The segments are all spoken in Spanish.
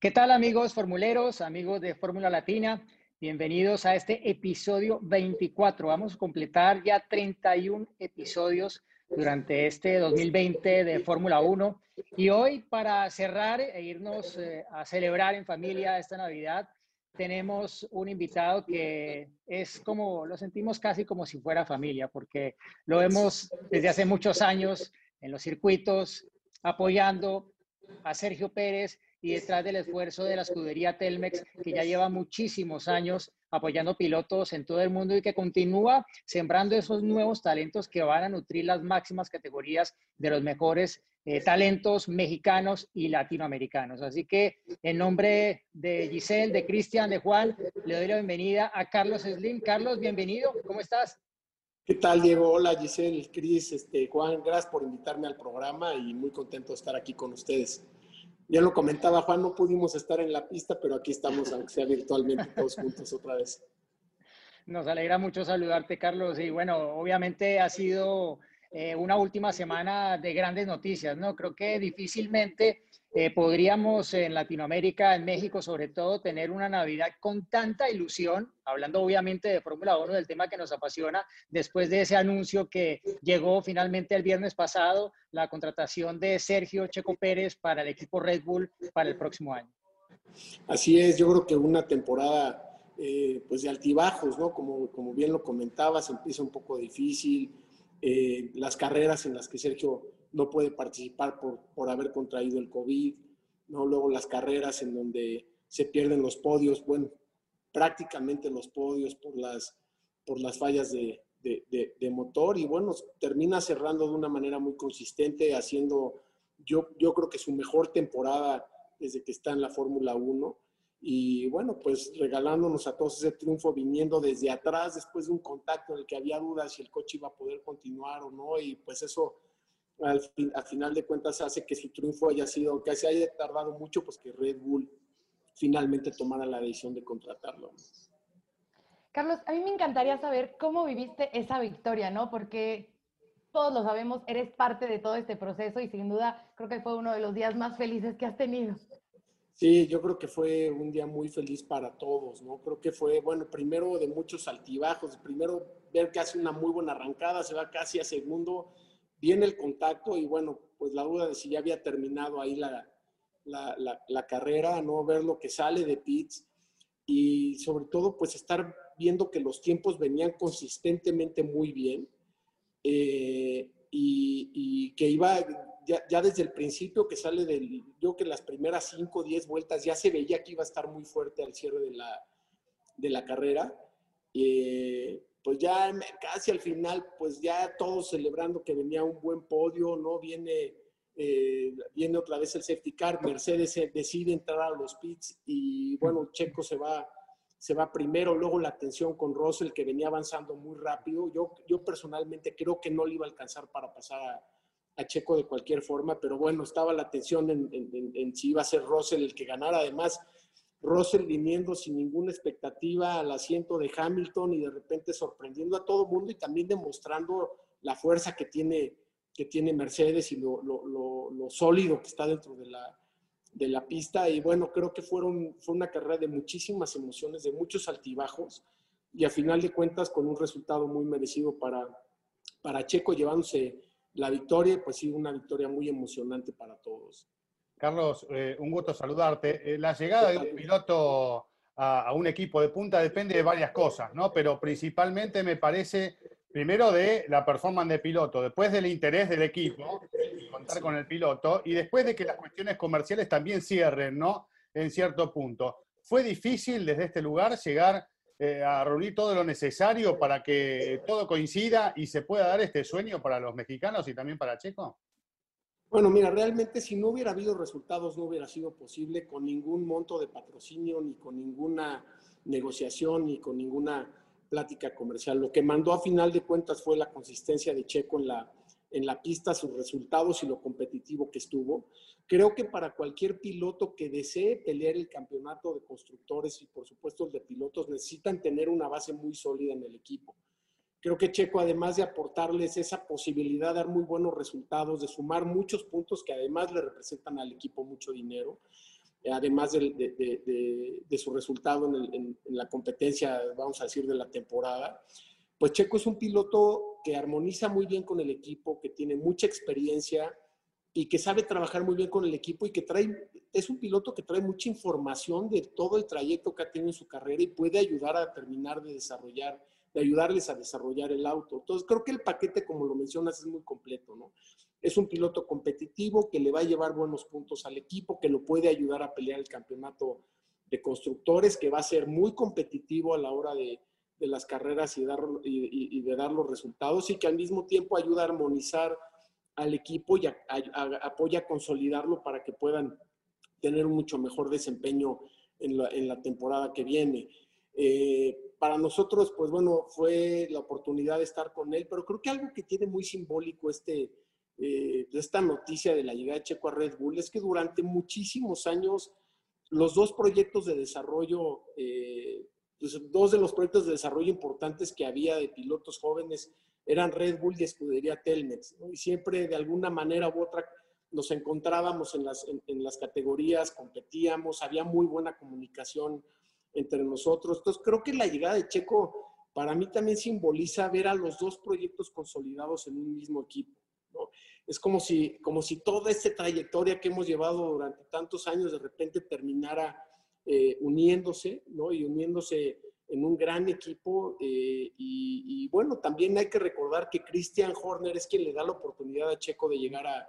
¿Qué tal amigos formuleros, amigos de Fórmula Latina? Bienvenidos a este episodio 24. Vamos a completar ya 31 episodios durante este 2020 de Fórmula 1. Y hoy, para cerrar e irnos eh, a celebrar en familia esta Navidad, tenemos un invitado que es como, lo sentimos casi como si fuera familia, porque lo vemos desde hace muchos años en los circuitos, apoyando a Sergio Pérez y detrás del esfuerzo de la escudería Telmex, que ya lleva muchísimos años apoyando pilotos en todo el mundo y que continúa sembrando esos nuevos talentos que van a nutrir las máximas categorías de los mejores eh, talentos mexicanos y latinoamericanos. Así que en nombre de Giselle, de Cristian, de Juan, le doy la bienvenida a Carlos Slim. Carlos, bienvenido, ¿cómo estás? ¿Qué tal, Diego? Hola, Giselle, Cris, este, Juan, gracias por invitarme al programa y muy contento de estar aquí con ustedes. Ya lo comentaba Juan, no pudimos estar en la pista, pero aquí estamos, aunque sea virtualmente, todos juntos otra vez. Nos alegra mucho saludarte, Carlos. Y bueno, obviamente ha sido eh, una última semana de grandes noticias, ¿no? Creo que difícilmente eh, podríamos en Latinoamérica, en México sobre todo, tener una Navidad con tanta ilusión, hablando obviamente de Fórmula 1, del tema que nos apasiona, después de ese anuncio que llegó finalmente el viernes pasado, la contratación de Sergio Checo Pérez para el equipo Red Bull para el próximo año. Así es, yo creo que una temporada eh, pues de altibajos, ¿no? Como, como bien lo comentabas, empieza un poco difícil, eh, las carreras en las que Sergio no puede participar por, por haber contraído el COVID, ¿no? Luego las carreras en donde se pierden los podios, bueno, prácticamente los podios por las, por las fallas de, de, motor y bueno, termina cerrando de una manera muy consistente, haciendo yo, yo creo que su mejor temporada desde que está en la Fórmula 1 y bueno, pues regalándonos a todos ese triunfo viniendo desde atrás después de un contacto en el que había dudas si el coche iba a poder continuar o no y pues eso al, final de cuentas hace que su triunfo haya sido, aunque se haya tardado mucho, pues que Red Bull finalmente tomara la decisión de contratarlo. Carlos, a mí me encantaría saber cómo viviste esa victoria, ¿no? Porque todos lo sabemos, eres parte de todo este proceso y sin duda creo que fue uno de los días más felices que has tenido. Sí, yo creo que fue un día muy feliz para todos, ¿no? Creo que fue, bueno, primero de muchos altibajos, primero ver que hace una muy buena arrancada, se va casi a segundo, viene el contacto y bueno, pues la duda de si ya había terminado ahí la, la, la, carrera, ¿no? Ver lo que sale de pits y sobre todo pues estar viendo que los tiempos venían consistentemente muy bien eh, y, y, que iba ya, ya, desde el principio que sale del, yo que las primeras 5 o 10 vueltas ya se veía que iba a estar muy fuerte al cierre de la, de la carrera. Eh, pues ya casi al final, pues ya todos celebrando que venía un buen podio, ¿no? Viene, eh, viene otra vez el safety car, Mercedes decide entrar a los pits y bueno, Checo se va, se va primero, luego la tensión con Russell que venía avanzando muy rápido. Yo, yo personalmente creo que no le iba a alcanzar para pasar a, Checo de cualquier forma, pero bueno, estaba la tensión en, en, en, si iba a ser Russell el que ganara. Además, Russell viniendo sin ninguna expectativa al asiento de Hamilton y de repente sorprendiendo a todo mundo y también demostrando la fuerza que tiene, que tiene Mercedes y lo sólido que está dentro de la, de la pista. Y bueno, creo que fueron, fue una carrera de muchísimas emociones, de muchos altibajos y a final de cuentas con un resultado muy merecido para, para Checo, llevándose la victoria, pues sí, una victoria muy emocionante para todos. Carlos, eh, un gusto saludarte. Eh, la llegada de un piloto a, a, un equipo de punta depende de varias cosas, ¿no? Pero principalmente me parece, primero, de la performance de piloto, después del interés del equipo, contar con el piloto, y después de que las cuestiones comerciales también cierren, ¿no? En cierto punto. ¿Fue difícil desde este lugar llegar eh, a reunir todo lo necesario para que todo coincida y se pueda dar este sueño para los mexicanos y también para Checo? Bueno, mira, realmente si no hubiera habido resultados no hubiera sido posible con ningún monto de patrocinio ni con ninguna negociación ni con ninguna plática comercial. Lo que mandó a final de cuentas fue la consistencia de Checo en la, en la pista, sus resultados y lo competitivo que estuvo. Creo que para cualquier piloto que desee pelear el campeonato de constructores y por supuesto el de pilotos, necesitan tener una base muy sólida en el equipo. Creo que Checo, además de aportarles esa posibilidad de dar muy buenos resultados, de sumar muchos puntos que además le representan al equipo mucho dinero, además de, su resultado en, la competencia, vamos a decir, de la temporada, pues Checo es un piloto que armoniza muy bien con el equipo, que tiene mucha experiencia y que sabe trabajar muy bien con el equipo y que trae, es un piloto que trae mucha información de todo el trayecto que ha tenido en su carrera y puede ayudar a terminar de desarrollar de ayudarles a desarrollar el auto. Entonces, creo que el paquete, como lo mencionas, es muy completo, ¿no? Es un piloto competitivo que le va a llevar buenos puntos al equipo, que lo puede ayudar a pelear el campeonato de constructores, que va a ser muy competitivo a la hora de, las carreras y, dar, y, de dar los resultados y que al mismo tiempo ayuda a armonizar al equipo y apoya a consolidarlo para que puedan tener un mucho mejor desempeño en la, en la temporada que viene. Eh, para nosotros, pues bueno, fue la oportunidad de estar con él, pero creo que algo que tiene muy simbólico este, eh, esta noticia de la llegada de Checo a Red Bull es que durante muchísimos años los dos proyectos de desarrollo, eh, pues dos de los proyectos de desarrollo importantes que había de pilotos jóvenes eran Red Bull y Escudería Telmex, y siempre de alguna manera u otra nos encontrábamos en las, en las categorías, competíamos, había muy buena comunicación entre nosotros. Entonces, creo que la llegada de Checo para mí también simboliza ver a los dos proyectos consolidados en un mismo equipo. Es como si, como si toda esta trayectoria que hemos llevado durante tantos años de repente terminara eh, uniéndose, ¿no? Y uniéndose en un gran equipo. Eh, y, y, bueno, también hay que recordar que Christian Horner es quien le da la oportunidad a Checo de llegar a,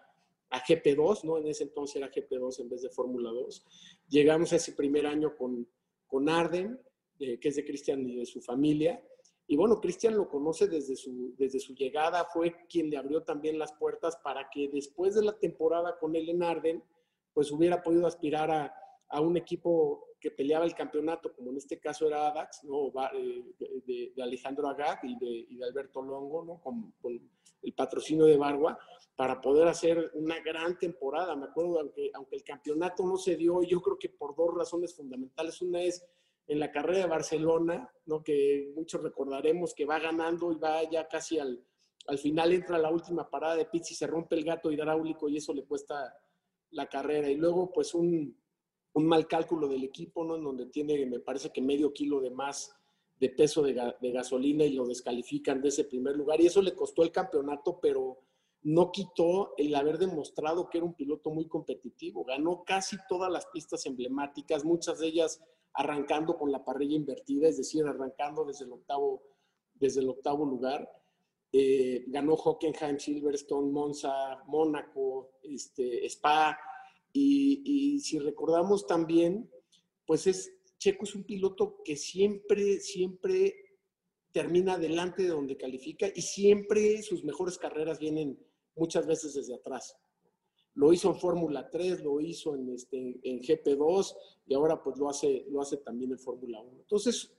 a GP2, ¿no? En ese entonces era GP2 en vez de Fórmula 2. Llegamos a ese primer año con, con Arden, que es de Cristian y de su familia. Y bueno, Cristian lo conoce desde su, desde su llegada, fue quien le abrió también las puertas para que después de la temporada con él en Arden, pues hubiera podido aspirar a, a un equipo que peleaba el campeonato, como en este caso era ADAX, ¿no? Eh, de, Alejandro Agag y de, Alberto Longo, ¿no? Con, el patrocinio de Bargua, para poder hacer una gran temporada. Me acuerdo, aunque, aunque el campeonato no se dio, yo creo que por dos razones fundamentales. Una es en la carrera de Barcelona, ¿no? que muchos recordaremos que va ganando y va ya casi al, al final, entra la última parada de y se rompe el gato hidráulico y eso le cuesta la carrera. Y luego, pues, un, un mal cálculo del equipo, ¿no? En donde tiene, me parece que medio kilo de más de peso de, gasolina y lo descalifican de ese primer lugar. Y eso le costó el campeonato, pero no quitó el haber demostrado que era un piloto muy competitivo. Ganó casi todas las pistas emblemáticas, muchas de ellas arrancando con la parrilla invertida, es decir, arrancando desde el octavo, desde el octavo lugar. Eh, ganó Hockenheim, Silverstone, Monza, Mónaco, este, Spa. Y, y si recordamos también, pues es, Checo es un piloto que siempre, siempre termina delante de donde califica y siempre sus mejores carreras vienen muchas veces desde atrás. Lo hizo en Fórmula 3, lo hizo en, este, en GP2 y ahora pues lo hace, lo hace también en Fórmula 1. Entonces,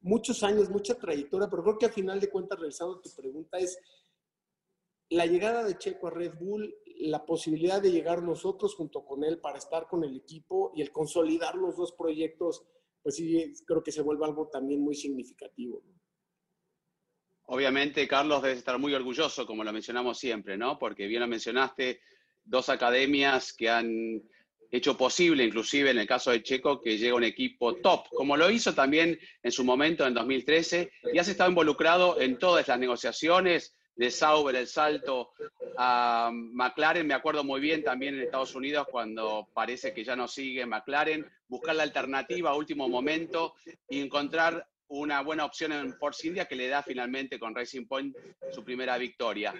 muchos años, mucha trayectoria, pero creo que al final de cuentas, regresando tu pregunta, es la llegada de Checo a Red Bull, la posibilidad de llegar nosotros junto con él para estar con el equipo y el consolidar los dos proyectos, pues sí, creo que se vuelve algo también muy significativo. ¿no? Obviamente, Carlos, debe estar muy orgulloso, como lo mencionamos siempre, ¿no? Porque bien lo mencionaste, dos academias que han hecho posible, inclusive en el caso de Checo, que llegue un equipo top, como lo hizo también en su momento en 2013, y has estado involucrado en todas las negociaciones de Sauber, el salto a McLaren, me acuerdo muy bien también en Estados Unidos cuando parece que ya no sigue McLaren, buscar la alternativa a último momento y encontrar una buena opción en Force India que le da finalmente con Racing Point su primera victoria.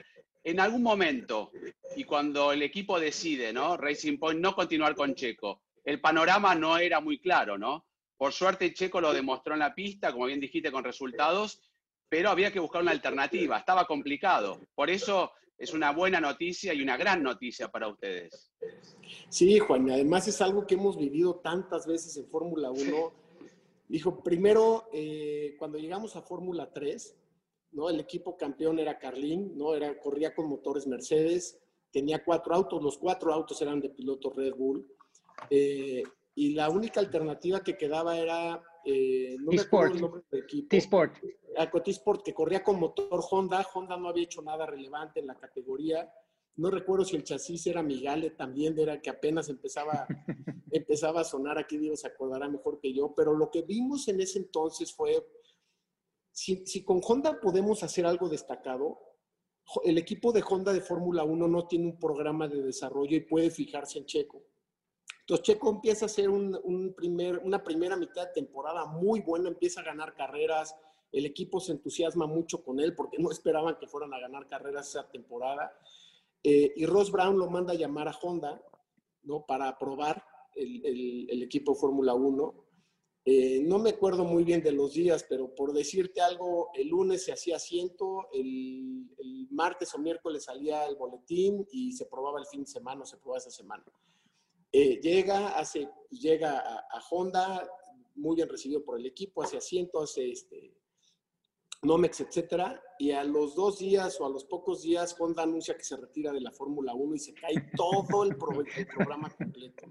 En algún momento, y cuando el equipo decide, ¿no? Racing Point no continuar con Checo, el panorama no era muy claro, ¿no? Por suerte Checo lo demostró en la pista, como bien dijiste, con resultados, pero había que buscar una alternativa, estaba complicado. Por eso es una buena noticia y una gran noticia para ustedes. Sí, Juan, además es algo que hemos vivido tantas veces en Fórmula 1 Dijo, primero, eh, cuando llegamos a Fórmula 3, ¿no? El equipo campeón era Carlín, ¿no? Era, corría con motores Mercedes, tenía cuatro autos, los cuatro autos eran de piloto Red Bull. Eh, y la única alternativa que quedaba era, eh, no me acuerdo el nombre del equipo. T-Sport. Ah, T-Sport, que corría con motor Honda. Honda no había hecho nada relevante en la categoría. No recuerdo si el chasis era Migale también, era que apenas empezaba, empezaba a sonar. Aquí Dios se acordará mejor que yo. Pero lo que vimos en ese entonces fue, si, si con Honda podemos hacer algo destacado, el equipo de Honda de Fórmula 1 no tiene un programa de desarrollo y puede fijarse en Checo. Entonces Checo empieza a hacer un, un primer, una primera mitad de temporada muy buena, empieza a ganar carreras, el equipo se entusiasma mucho con él porque no esperaban que fueran a ganar carreras esa temporada. Eh, y Ross Brown lo manda a llamar a Honda ¿no? para probar el, equipo Fórmula 1. Eh, no me acuerdo muy bien de los días, pero por decirte algo, el lunes se hacía asiento, el, el, martes o miércoles salía el boletín y se probaba el fin de semana o se probaba esa semana. Eh, llega, hace, llega a, a, Honda, muy bien recibido por el equipo, hace asiento, hace este, Nomex, etcétera, y a los dos días o a los pocos días Honda anuncia que se retira de la Fórmula 1 y se cae todo el, pro, el programa completo.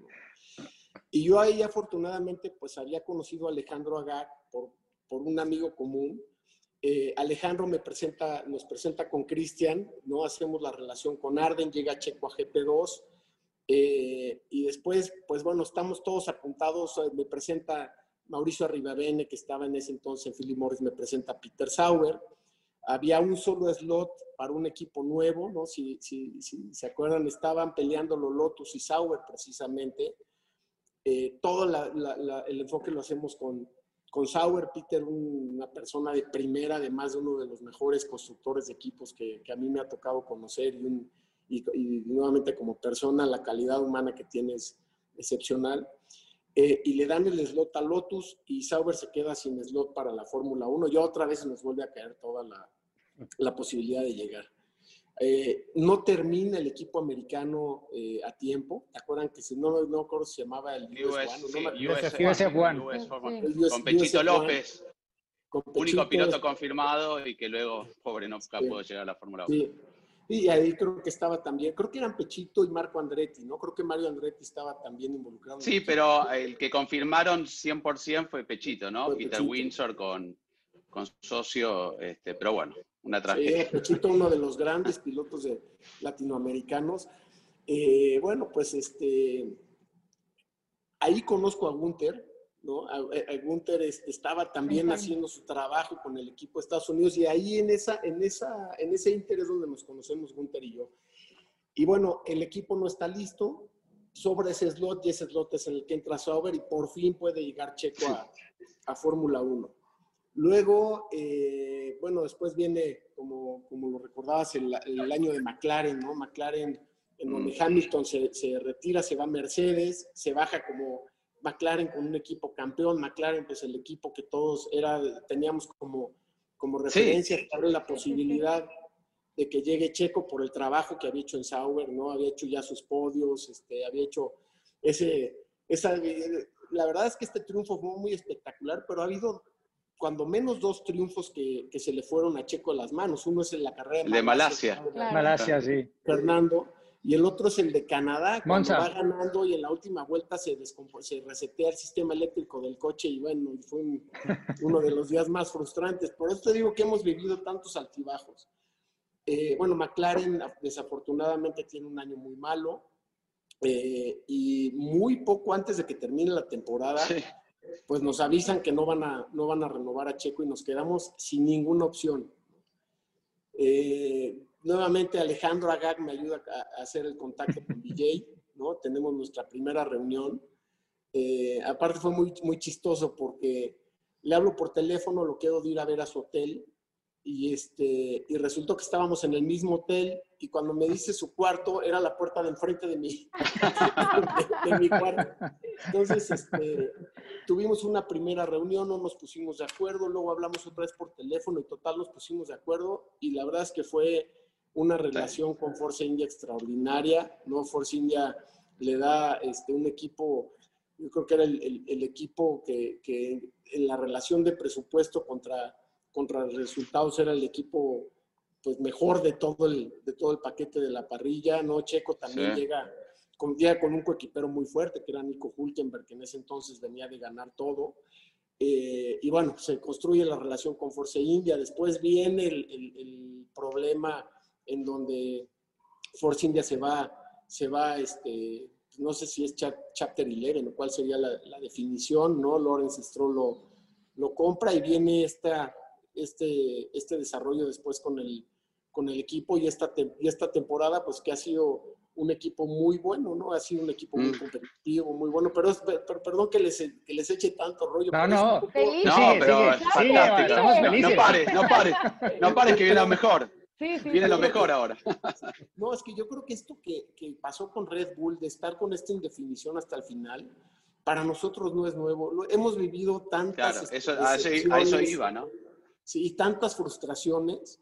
Y yo ahí afortunadamente pues había conocido a Alejandro Agag por, por un amigo común. Eh, Alejandro me presenta, nos presenta con Cristian, ¿no? Hacemos la relación con Arden, llega Checo a GP2 eh, y después, pues bueno, estamos todos apuntados, me presenta Mauricio Arribavene, que estaba en ese entonces en Philip Morris, me presenta Peter Sauer. Había un solo slot para un equipo nuevo, ¿no? Si, si, si se acuerdan, estaban peleando los Lotus y Sauer precisamente. Eh, todo el enfoque lo hacemos con, con Sauer, Peter, una persona de primera, además de uno de los mejores constructores de equipos que, a mí me ha tocado conocer y, y, nuevamente como persona, la calidad humana que tiene es excepcional. Eh, y le dan el slot a Lotus y Sauber se queda sin slot para la Fórmula 1 y otra vez nos vuelve a caer toda la, la posibilidad de llegar. Eh, no termina el equipo americano eh, a tiempo. ¿Te acuerdan que si no, no recuerdo se llamaba el US, US, no, no, US, US, con Pechito López, con Pechito, único piloto confirmado y que luego, pobre, no sí. pudo llegar a la Fórmula 1. Sí. Y ahí creo que estaba también, creo que eran Pechito y Marco Andretti, ¿no? Creo que Mario Andretti estaba también involucrado. Sí, pero el que confirmaron 100% fue Pechito, ¿no? Fue Peter Pechito. Windsor con, con socio, este, pero bueno, una tragedia. Sí, Pechito, uno de los grandes pilotos de latinoamericanos. Eh, bueno, pues este, ahí conozco a Gunther, ¿no? A, a Gunther estaba también haciendo su trabajo con el equipo de Estados Unidos y ahí en, esa, en, esa, en ese interés donde nos conocemos Gunther y yo. Y bueno, el equipo no está listo, sobre ese slot y ese slot es el que entra Sauber y por fin puede llegar Checo a, a Fórmula 1. Luego, eh, bueno, después viene, como, como lo recordabas, el, el, año de McLaren, ¿no? McLaren, en donde mm. Hamilton se, se retira, se va a Mercedes, se baja como McLaren con un equipo campeón, McLaren pues el equipo que todos era, teníamos como, como referencia, sí. abre la posibilidad de que llegue Checo por el trabajo que había hecho en Sauber, ¿no? Había hecho ya sus podios, este, había hecho ese, esa, la verdad es que este triunfo fue muy espectacular, pero ha habido cuando menos dos triunfos que, que se le fueron a Checo a las manos. Uno es en la carrera de, de Malasia. Claro. Malasia, sí. Fernando y el otro es el de Canadá, cuando Monza. va ganando y en la última vuelta se, se resetea el sistema eléctrico del coche y bueno, fue un, uno de los días más frustrantes. Por eso te digo que hemos vivido tantos altibajos. Eh, bueno, McLaren desafortunadamente tiene un año muy malo eh, y muy poco antes de que termine la temporada, sí. pues nos avisan que no van, a, no van a renovar a Checo y nos quedamos sin ninguna opción. Eh, nuevamente Alejandro Agag me ayuda a, hacer el contacto con DJ, ¿no? Tenemos nuestra primera reunión. Eh, aparte fue muy, muy chistoso porque le hablo por teléfono, lo quiero ir a ver a su hotel y, este, y resultó que estábamos en el mismo hotel y cuando me dice su cuarto era la puerta de enfrente de mi, de mi cuarto. Entonces, este, tuvimos una primera reunión, no nos pusimos de acuerdo, luego hablamos otra vez por teléfono y total nos pusimos de acuerdo y la verdad es que fue una relación con Force India extraordinaria, ¿no? Force India le da este, un equipo yo creo que era el, el, equipo que, que, en la relación de presupuesto contra, contra resultados era el equipo pues mejor de todo el, de todo el paquete de la parrilla, ¿no? Checo también llega, con, llega con un coequipero muy fuerte, que era Nico Hulkenberg, que en ese entonces venía de ganar todo. Eh, y bueno, se construye la relación con Force India. Después viene el, el, el problema en donde Force India se va, se va este, no sé si es Chapter 11, cuál sería la, definición, ¿no? Lawrence Stroll lo, lo, compra y viene esta, este, este desarrollo después con el, con el equipo y esta, y esta temporada, pues que ha sido un equipo muy bueno, ¿no? Ha sido un equipo muy mm. competitivo, muy bueno, pero, es, perdón que les, que les eche tanto rollo. No, no, no, pero es fantástico. No, pares, no pares, no pares que viene lo mejor. Sí, sí, Viene lo mejor ahora. No, es que yo creo que esto que, que, pasó con Red Bull, de estar con esta indefinición hasta el final, para nosotros no es nuevo. hemos vivido tantas. Claro, eso, a, eso, iba, ¿no? Sí, y tantas frustraciones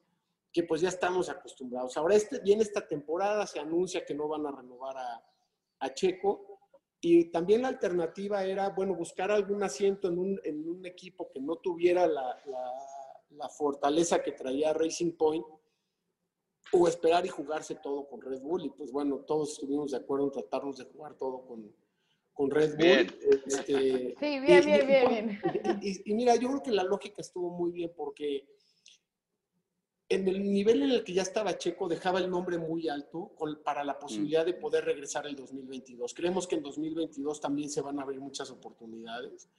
que pues ya estamos acostumbrados. Ahora este, viene esta temporada, se anuncia que no van a renovar a, a Checo. Y también la alternativa era, bueno, buscar algún asiento en un, en un equipo que no tuviera la, la, la fortaleza que traía Racing Point o esperar y jugarse todo con Red Bull. Y pues bueno, todos estuvimos de acuerdo en tratarnos de jugar todo con, con Red Bull. Este, sí, bien, bien, bien, Y, mira, yo creo que la lógica estuvo muy bien porque en el nivel en el que ya estaba Checo dejaba el nombre muy alto para la posibilidad de poder regresar el 2022. Creemos que en 2022 también se van a abrir muchas oportunidades.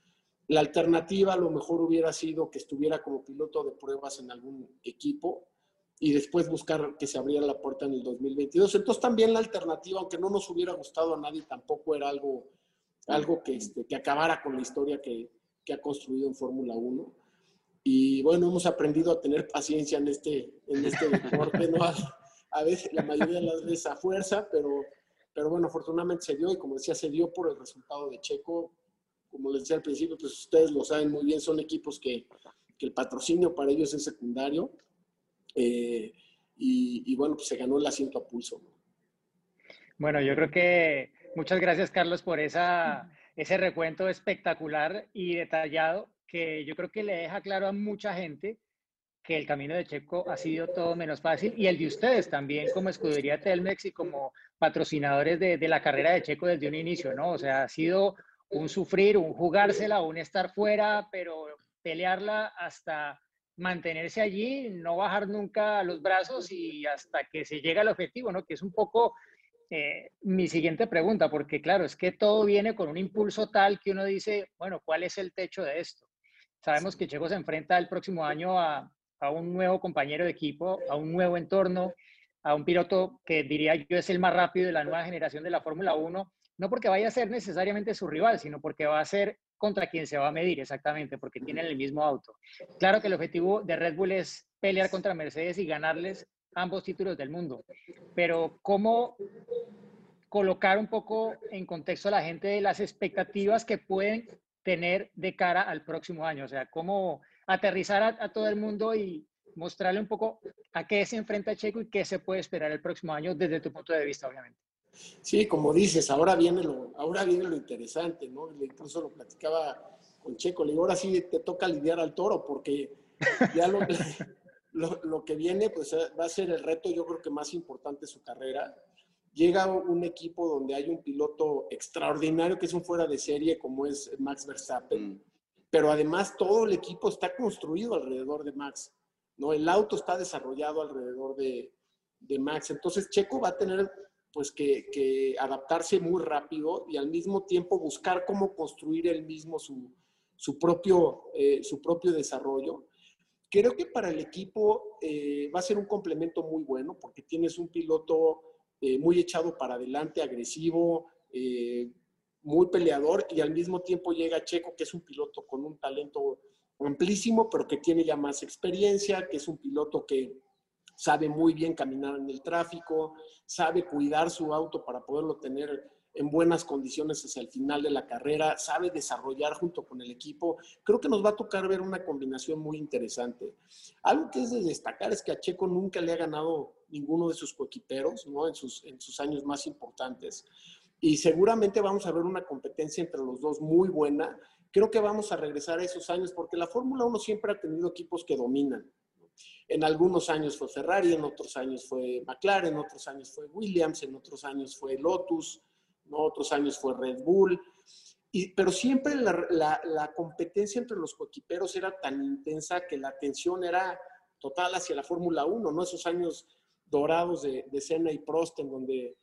La alternativa a lo mejor hubiera sido que estuviera como piloto de pruebas en algún equipo y después buscar que se abriera la puerta en el 2022. Entonces también la alternativa, aunque no nos hubiera gustado a nadie, tampoco era algo, algo que, este, que acabara con la historia que, que ha construido en Fórmula 1. Y bueno, hemos aprendido a tener paciencia en este, en este deporte, ¿no? A, veces, la mayoría de las veces a fuerza, pero, pero bueno, afortunadamente se dio y como decía, se dio por el resultado de Checo. Como les decía al principio, pues ustedes lo saben muy bien, son equipos que, que el patrocinio para ellos es secundario eh, y, bueno, pues se ganó el asiento a pulso. Bueno, yo creo que muchas gracias, Carlos, por esa, ese recuento espectacular y detallado que yo creo que le deja claro a mucha gente que el camino de Checo ha sido todo menos fácil y el de ustedes también como escudería Telmex y como patrocinadores de, de, la carrera de Checo desde un inicio, ¿no? O sea, ha sido un sufrir, un jugársela, un estar fuera, pero pelearla hasta mantenerse allí, no bajar nunca los brazos y hasta que se llegue al objetivo, ¿no? Que es un poco eh, mi siguiente pregunta, porque claro, es que todo viene con un impulso tal que uno dice, bueno, ¿cuál es el techo de esto? Sabemos que Checo se enfrenta el próximo año a, a un nuevo compañero de equipo, a un nuevo entorno, a un piloto que diría yo es el más rápido de la nueva generación de la Fórmula 1, no porque vaya a ser necesariamente su rival, sino porque va a ser contra quien se va a medir exactamente, porque tienen el mismo auto. Claro que el objetivo de Red Bull es pelear contra Mercedes y ganarles ambos títulos del mundo, pero ¿cómo colocar un poco en contexto a la gente de las expectativas que pueden tener de cara al próximo año? O sea, ¿cómo aterrizar a, todo el mundo y mostrarle un poco a qué se enfrenta Checo y qué se puede esperar el próximo año desde tu punto de vista, obviamente? Sí, como dices, ahora viene lo, ahora viene lo interesante, ¿no? Incluso lo platicaba con Checo, le digo, ahora sí te toca lidiar al toro, porque ya lo, lo, que viene, pues va a ser el reto, yo creo que más importante de su carrera. Llega un equipo donde hay un piloto extraordinario que es un fuera de serie, como es Max Verstappen, mm. pero además todo el equipo está construido alrededor de Max, ¿no? El auto está desarrollado alrededor de, de Max. Entonces, Checo va a tener pues que, adaptarse muy rápido y al mismo tiempo buscar cómo construir él mismo su, propio, eh, su propio desarrollo. Creo que para el equipo eh, va a ser un complemento muy bueno porque tienes un piloto eh, muy echado para adelante, agresivo, muy peleador y al mismo tiempo llega Checo, que es un piloto con un talento amplísimo, pero que tiene ya más experiencia, que es un piloto que sabe muy bien caminar en el tráfico, sabe cuidar su auto para poderlo tener en buenas condiciones hacia el final de la carrera, sabe desarrollar junto con el equipo. Creo que nos va a tocar ver una combinación muy interesante. Algo que es de destacar es que a Checo nunca le ha ganado ninguno de sus coequiperos, ¿no? En sus, en sus años más importantes. y seguramente vamos a ver una competencia entre los dos muy buena. Creo que vamos a regresar a esos años porque la Fórmula 1 siempre ha tenido equipos que dominan. En algunos años fue Ferrari, en otros años fue McLaren, en otros años fue Williams, en otros años fue Lotus, en otros años fue Red Bull. Y, pero siempre la, competencia entre los coequiperos era tan intensa que la atención era total hacia la Fórmula 1, ¿no? Esos años dorados de, de Senna y Prost, en donde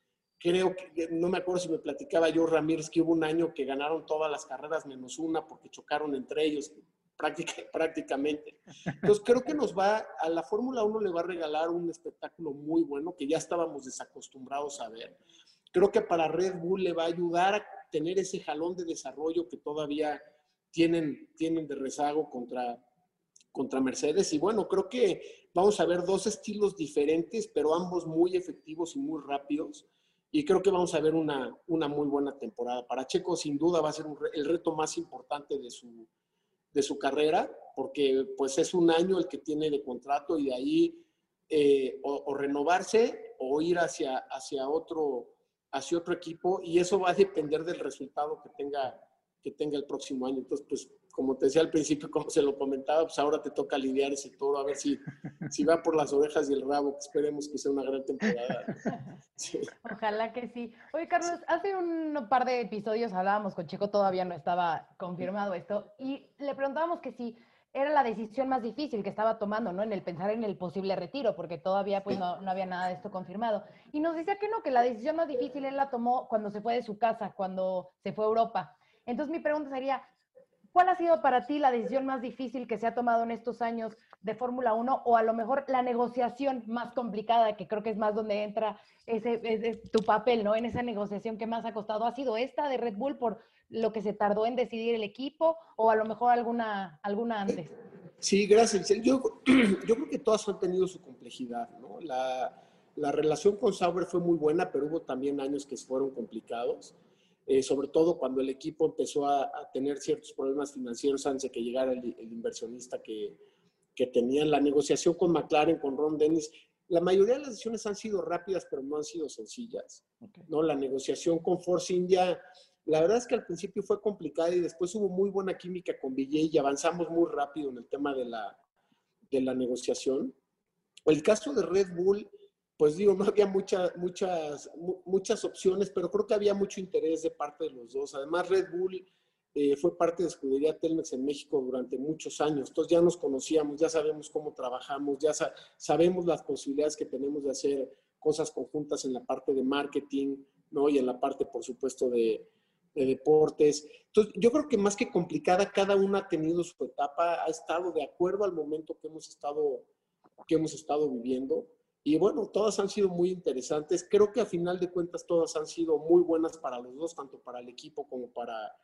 creo que, no me acuerdo si me platicaba yo Ramírez, que hubo un año que ganaron todas las carreras menos una porque chocaron entre ellos prácticamente. Entonces creo que nos va, a la Fórmula 1 le va a regalar un espectáculo muy bueno que ya estábamos desacostumbrados a ver. Creo que para Red Bull le va a ayudar a tener ese jalón de desarrollo que todavía tienen, tienen de rezago contra, contra Mercedes. Y bueno, creo que vamos a ver dos estilos diferentes, pero ambos muy efectivos y muy rápidos y creo que vamos a ver una, una muy buena temporada. Para Checo, sin duda, va a ser el reto más importante de su, de su carrera, porque pues es un año el que tiene de contrato y de ahí eh, o, renovarse o ir hacia, hacia, otro, hacia otro equipo y eso va a depender del resultado que tenga, que tenga el próximo año. Entonces, pues como te decía al principio, como se lo comentaba, pues ahora te toca lidiar ese toro, a ver si, si va por las orejas y el rabo, que esperemos que sea una gran temporada. Ojalá que sí. Oye, Carlos, hace un par de episodios hablábamos con Chico, todavía no estaba confirmado esto, y le preguntábamos que si era la decisión más difícil que estaba tomando, ¿no? En el pensar en el posible retiro, porque todavía pues no, no, había nada de esto confirmado. Y nos decía que no, que la decisión más difícil él la tomó cuando se fue de su casa, cuando se fue a Europa. Entonces mi pregunta sería, ¿Cuál ha sido para ti la decisión más difícil que se ha tomado en estos años de Fórmula 1 o a lo mejor la negociación más complicada, que creo que es más donde entra ese, tu papel, ¿no? En esa negociación que más ha costado. ¿Ha sido esta de Red Bull por lo que se tardó en decidir el equipo o a lo mejor alguna, alguna antes? Sí, gracias. Yo, yo creo que todas han tenido su complejidad, ¿no? La, la relación con Sauber fue muy buena, pero hubo también años que fueron complicados. Eh, sobre todo cuando el equipo empezó a, tener ciertos problemas financieros antes de que llegara el, inversionista que, que tenían. La negociación con McLaren, con Ron Dennis, la mayoría de las decisiones han sido rápidas, pero no han sido sencillas. ¿no? La negociación con Force India, la verdad es que al principio fue complicada y después hubo muy buena química con Villay y avanzamos muy rápido en el tema de la, de la negociación. El caso de Red Bull, pues digo, no había muchas muchas, muchas opciones, pero creo que había mucho interés de parte de los dos. Además, Red Bull eh, fue parte de escudería Telmex en México durante muchos años. Entonces ya nos conocíamos, ya sabemos cómo trabajamos, ya sabemos las posibilidades que tenemos de hacer cosas conjuntas en la parte de marketing, ¿no? Y en la parte, por supuesto, de, de deportes. Entonces, yo creo que más que complicada, cada una ha tenido su etapa, ha estado de acuerdo al momento que hemos estado, que hemos estado viviendo. Y bueno, todas han sido muy interesantes. Creo que a final de cuentas todas han sido muy buenas para los dos, tanto para el equipo como para,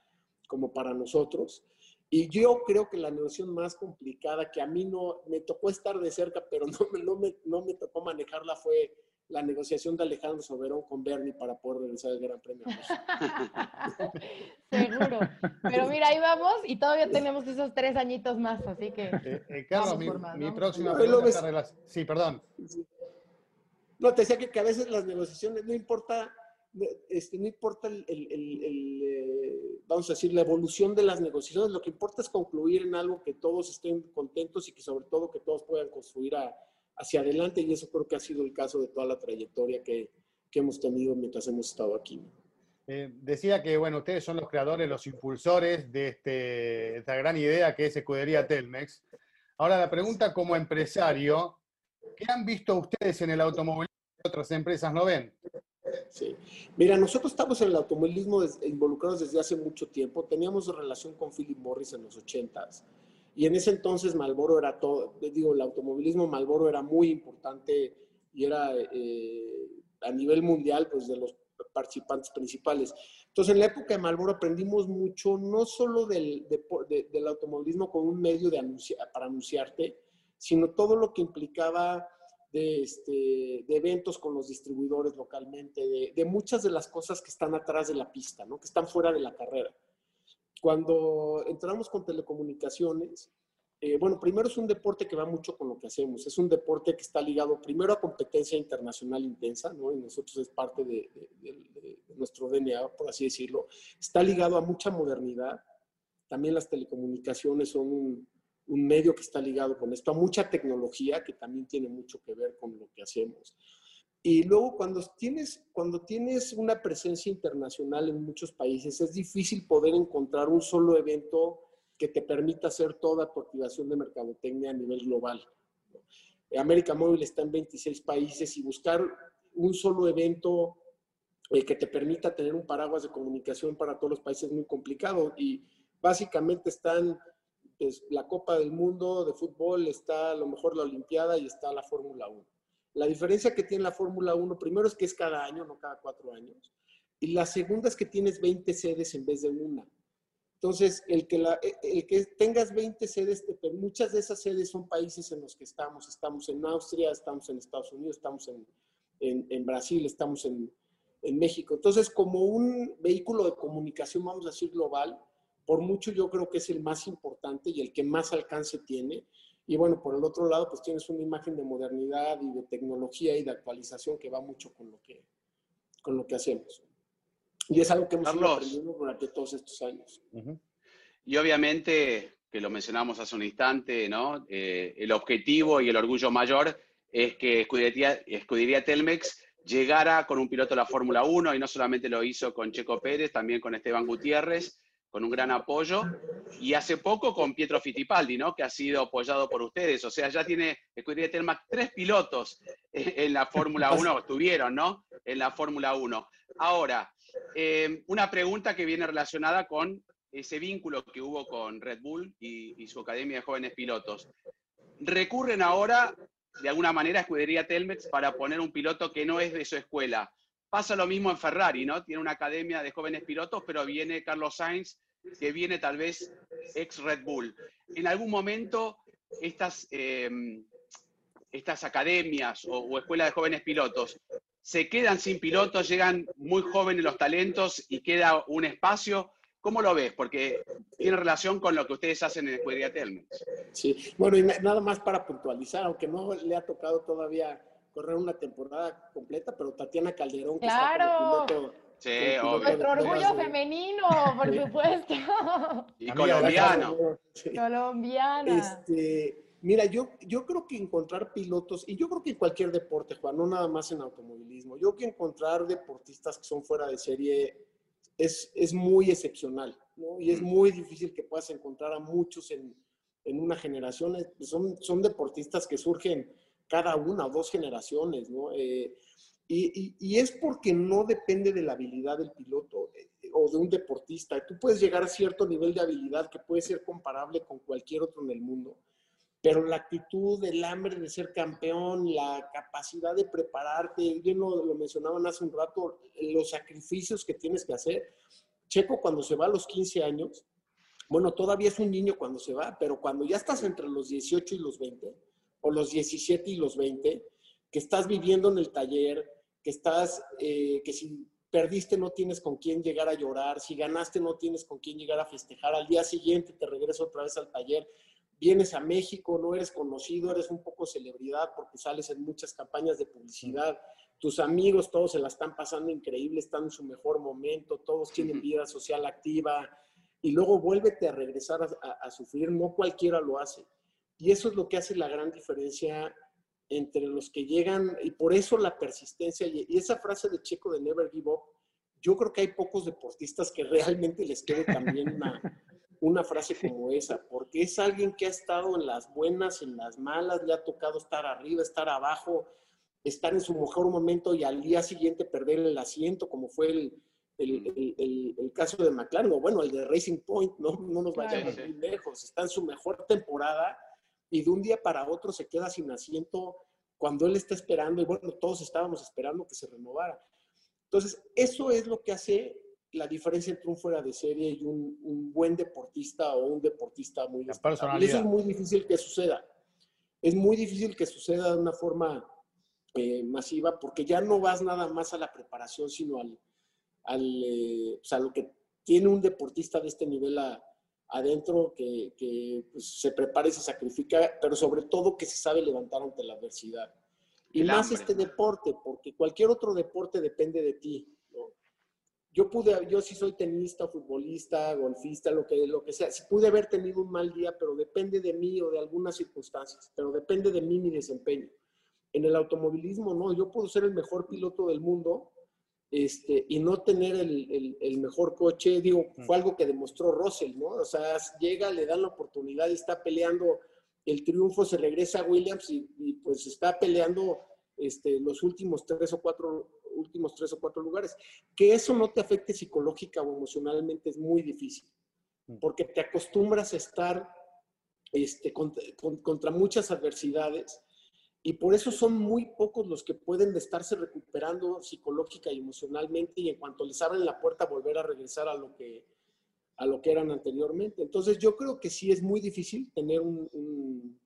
como para nosotros. Y yo creo que la negociación más complicada, que a mí no me tocó estar de cerca, pero no me, no me, no me tocó manejarla, fue la negociación de Alejandro Soberón con Bernie para poder regresar al Gran Premio. Seguro. Pero mira, ahí vamos y todavía tenemos esos tres añitos más, así que. Eh, eh, Carlos, mi, próxima pregunta. Sí, perdón. No, te decía que, a veces las negociaciones no importa, este, no importa el, eh, vamos a decir, la evolución de las negociaciones, lo que importa es concluir en algo que todos estén contentos y que sobre todo que todos puedan construir hacia adelante y eso creo que ha sido el caso de toda la trayectoria que, hemos tenido mientras hemos estado aquí. Eh, decía que, bueno, ustedes son los creadores, los impulsores de este, esta gran idea que es Escudería Telmex. Ahora la pregunta como empresario, ¿Qué han visto ustedes en el automovilismo que otras empresas no ven? Sí. Mira, nosotros estamos en el automovilismo involucrados desde hace mucho tiempo. Teníamos relación con Philip Morris en los 80s. Y en ese entonces Malboro era todo, digo, el automovilismo Malboro era muy importante y era eh, a nivel mundial, pues de los participantes principales. Entonces, en la época de Malboro aprendimos mucho, no solo del, del automovilismo como un medio de para anunciarte, sino todo lo que implicaba de, este, de eventos con los distribuidores localmente, de, muchas de las cosas que están atrás de la pista, ¿no? que están fuera de la carrera. Cuando entramos con telecomunicaciones, Eh, bueno, primero es un deporte que va mucho con lo que hacemos. Es un deporte que está ligado primero a competencia internacional intensa, ¿no? Y nosotros es parte de, nuestro DNA, por así decirlo. Está ligado a mucha modernidad. También las telecomunicaciones son un, un medio que está ligado con esto, a mucha tecnología que también tiene mucho que ver con lo que hacemos. Y luego cuando tienes, cuando tienes una presencia internacional en muchos países, es difícil poder encontrar un solo evento que te permita hacer toda tu activación de mercadotecnia a nivel global. América Móvil está en 26 países y buscar un solo evento eh, que te permita tener un paraguas de comunicación para todos los países es muy complicado. Y básicamente están pues, la Copa del Mundo de fútbol, está a lo mejor la Olimpiada y está la Fórmula 1. La diferencia que tiene la Fórmula 1, primero es que es cada año, no cada cuatro años. Y la segunda es que tienes 20 sedes en vez de una. Entonces, el que, la, e, el que tengas 20 sedes, muchas de esas sedes son países en los que estamos. Estamos en Austria, estamos en Estados Unidos, estamos en, en, en Brasil, estamos en, en, México. Entonces, como un vehículo de comunicación, vamos a decir, global, por mucho yo creo que es el más importante y el que más alcance tiene. Y bueno, por el otro lado, pues tienes una imagen de modernidad y de tecnología y de actualización que va mucho con lo que, con lo que hacemos. Y es algo que hemos aprendiendo durante todos estos años. Y obviamente, que lo mencionamos hace un instante, ¿no? Eh, el objetivo y el orgullo mayor es que Escudería, Escudería Telmex llegara con un piloto de la Fórmula 1 y no solamente lo hizo con Checo Pérez, también con Esteban Gutiérrez, con un gran apoyo. Y hace poco con Pietro Fittipaldi, ¿no? Que ha sido apoyado por ustedes. O sea, ya tiene Escudería Telmex tres pilotos en la Fórmula 1, estuvieron, ¿no? En la Fórmula 1. Ahora, eh, una pregunta que viene relacionada con ese vínculo que hubo con Red Bull y, su Academia de Jóvenes Pilotos. ¿Recurren ahora, de alguna manera, a Escudería Telmex para poner un piloto que no es de su escuela? Pasa lo mismo en Ferrari, ¿no? Tiene una academia de jóvenes pilotos, pero viene Carlos Sainz, que viene tal vez ex Red Bull. En algún momento, estas, eh, estas academias o, o escuelas de jóvenes pilotos se quedan sin pilotos, llegan muy jóvenes los talentos y queda un espacio. ¿Cómo lo ves? Porque tiene relación con lo que ustedes hacen en Escudería Telmex. Sí, bueno, y nada más para puntualizar, aunque no le ha tocado todavía correr una temporada completa, pero Tatiana Calderón, que claro. está piloto, Sí, obvio. Nuestro orgullo femenino, por supuesto. Y colombiano. Colombiana. Este, Mira, yo, yo creo que encontrar pilotos, y yo creo que en cualquier deporte, Juan, no nada más en automovilismo, yo creo que encontrar deportistas que son fuera de serie es, es muy excepcional, ¿no? Y es muy difícil que puedas encontrar a muchos en, en una generación. Son, son deportistas que surgen cada una o dos generaciones, ¿no? Eh, y, es porque no depende de la habilidad del piloto eh, o de un deportista. Tú puedes llegar a cierto nivel de habilidad que puede ser comparable con cualquier otro en el mundo pero la actitud, el hambre de ser campeón, la capacidad de prepararte, bien lo, lo mencionaban hace un rato, los sacrificios que tienes que hacer. Checo cuando se va a los 15 años, bueno, todavía es un niño cuando se va, pero cuando ya estás entre los 18 y los 20, o los 17 y los 20, que estás viviendo en el taller, que estás, eh, que si perdiste no tienes con quién llegar a llorar, si ganaste no tienes con quién llegar a festejar, al día siguiente te regresas otra vez al taller vienes a México, no eres conocido, eres un poco celebridad porque sales en muchas campañas de publicidad, tus amigos todos se la están pasando increíble, están en su mejor momento, todos tienen vida social activa y luego vuélvete a regresar a, sufrir, no cualquiera lo hace. Y eso es lo que hace la gran diferencia entre los que llegan y por eso la persistencia y, esa frase de Checo de Never Give Up, yo creo que hay pocos deportistas que realmente les quede también una, una frase como esa, porque es alguien que ha estado en las buenas, en las malas, le ha tocado estar arriba, estar abajo, estar en su mejor momento y al día siguiente perder el asiento, como fue el, el, el, caso de McLaren, o bueno, el de Racing Point, no, no nos vayamos muy lejos, está en su mejor temporada y de un día para otro se queda sin asiento cuando él está esperando, y bueno, todos estábamos esperando que se renovara. Entonces, eso es lo que hace la diferencia entre un fuera de serie y un, buen deportista o un deportista muy Y eso es muy difícil que suceda. Es muy difícil que suceda de una forma eh, masiva porque ya no vas nada más a la preparación, sino al, al eh, o sea, lo que tiene un deportista de este nivel a, adentro, que, que pues, se prepara y se sacrifica, pero sobre todo que se sabe levantar ante la adversidad. Y El más hambre. este deporte, porque cualquier otro deporte depende de ti. ¿no? Yo pude, yo sí soy tenista, futbolista, golfista, lo que, lo que sea. Sí pude haber tenido un mal día, pero depende de mí o de algunas circunstancias, pero depende de mí mi desempeño. En el automovilismo, no, yo puedo ser el mejor piloto del mundo este, y no tener el, el- el mejor coche. Digo, fue algo que demostró Russell, ¿no? O sea, llega, le dan la oportunidad está peleando el triunfo, se regresa a Williams y, y, pues está peleando este, los últimos tres o cuatro últimos tres o cuatro lugares. Que eso no te afecte psicológica o emocionalmente es muy difícil, porque te acostumbras a estar este, contra, con- contra muchas adversidades y por eso son muy pocos los que pueden estarse recuperando psicológica y emocionalmente y en cuanto les abren la puerta volver a regresar a lo que, a lo que eran anteriormente. Entonces yo creo que sí es muy difícil tener un, un-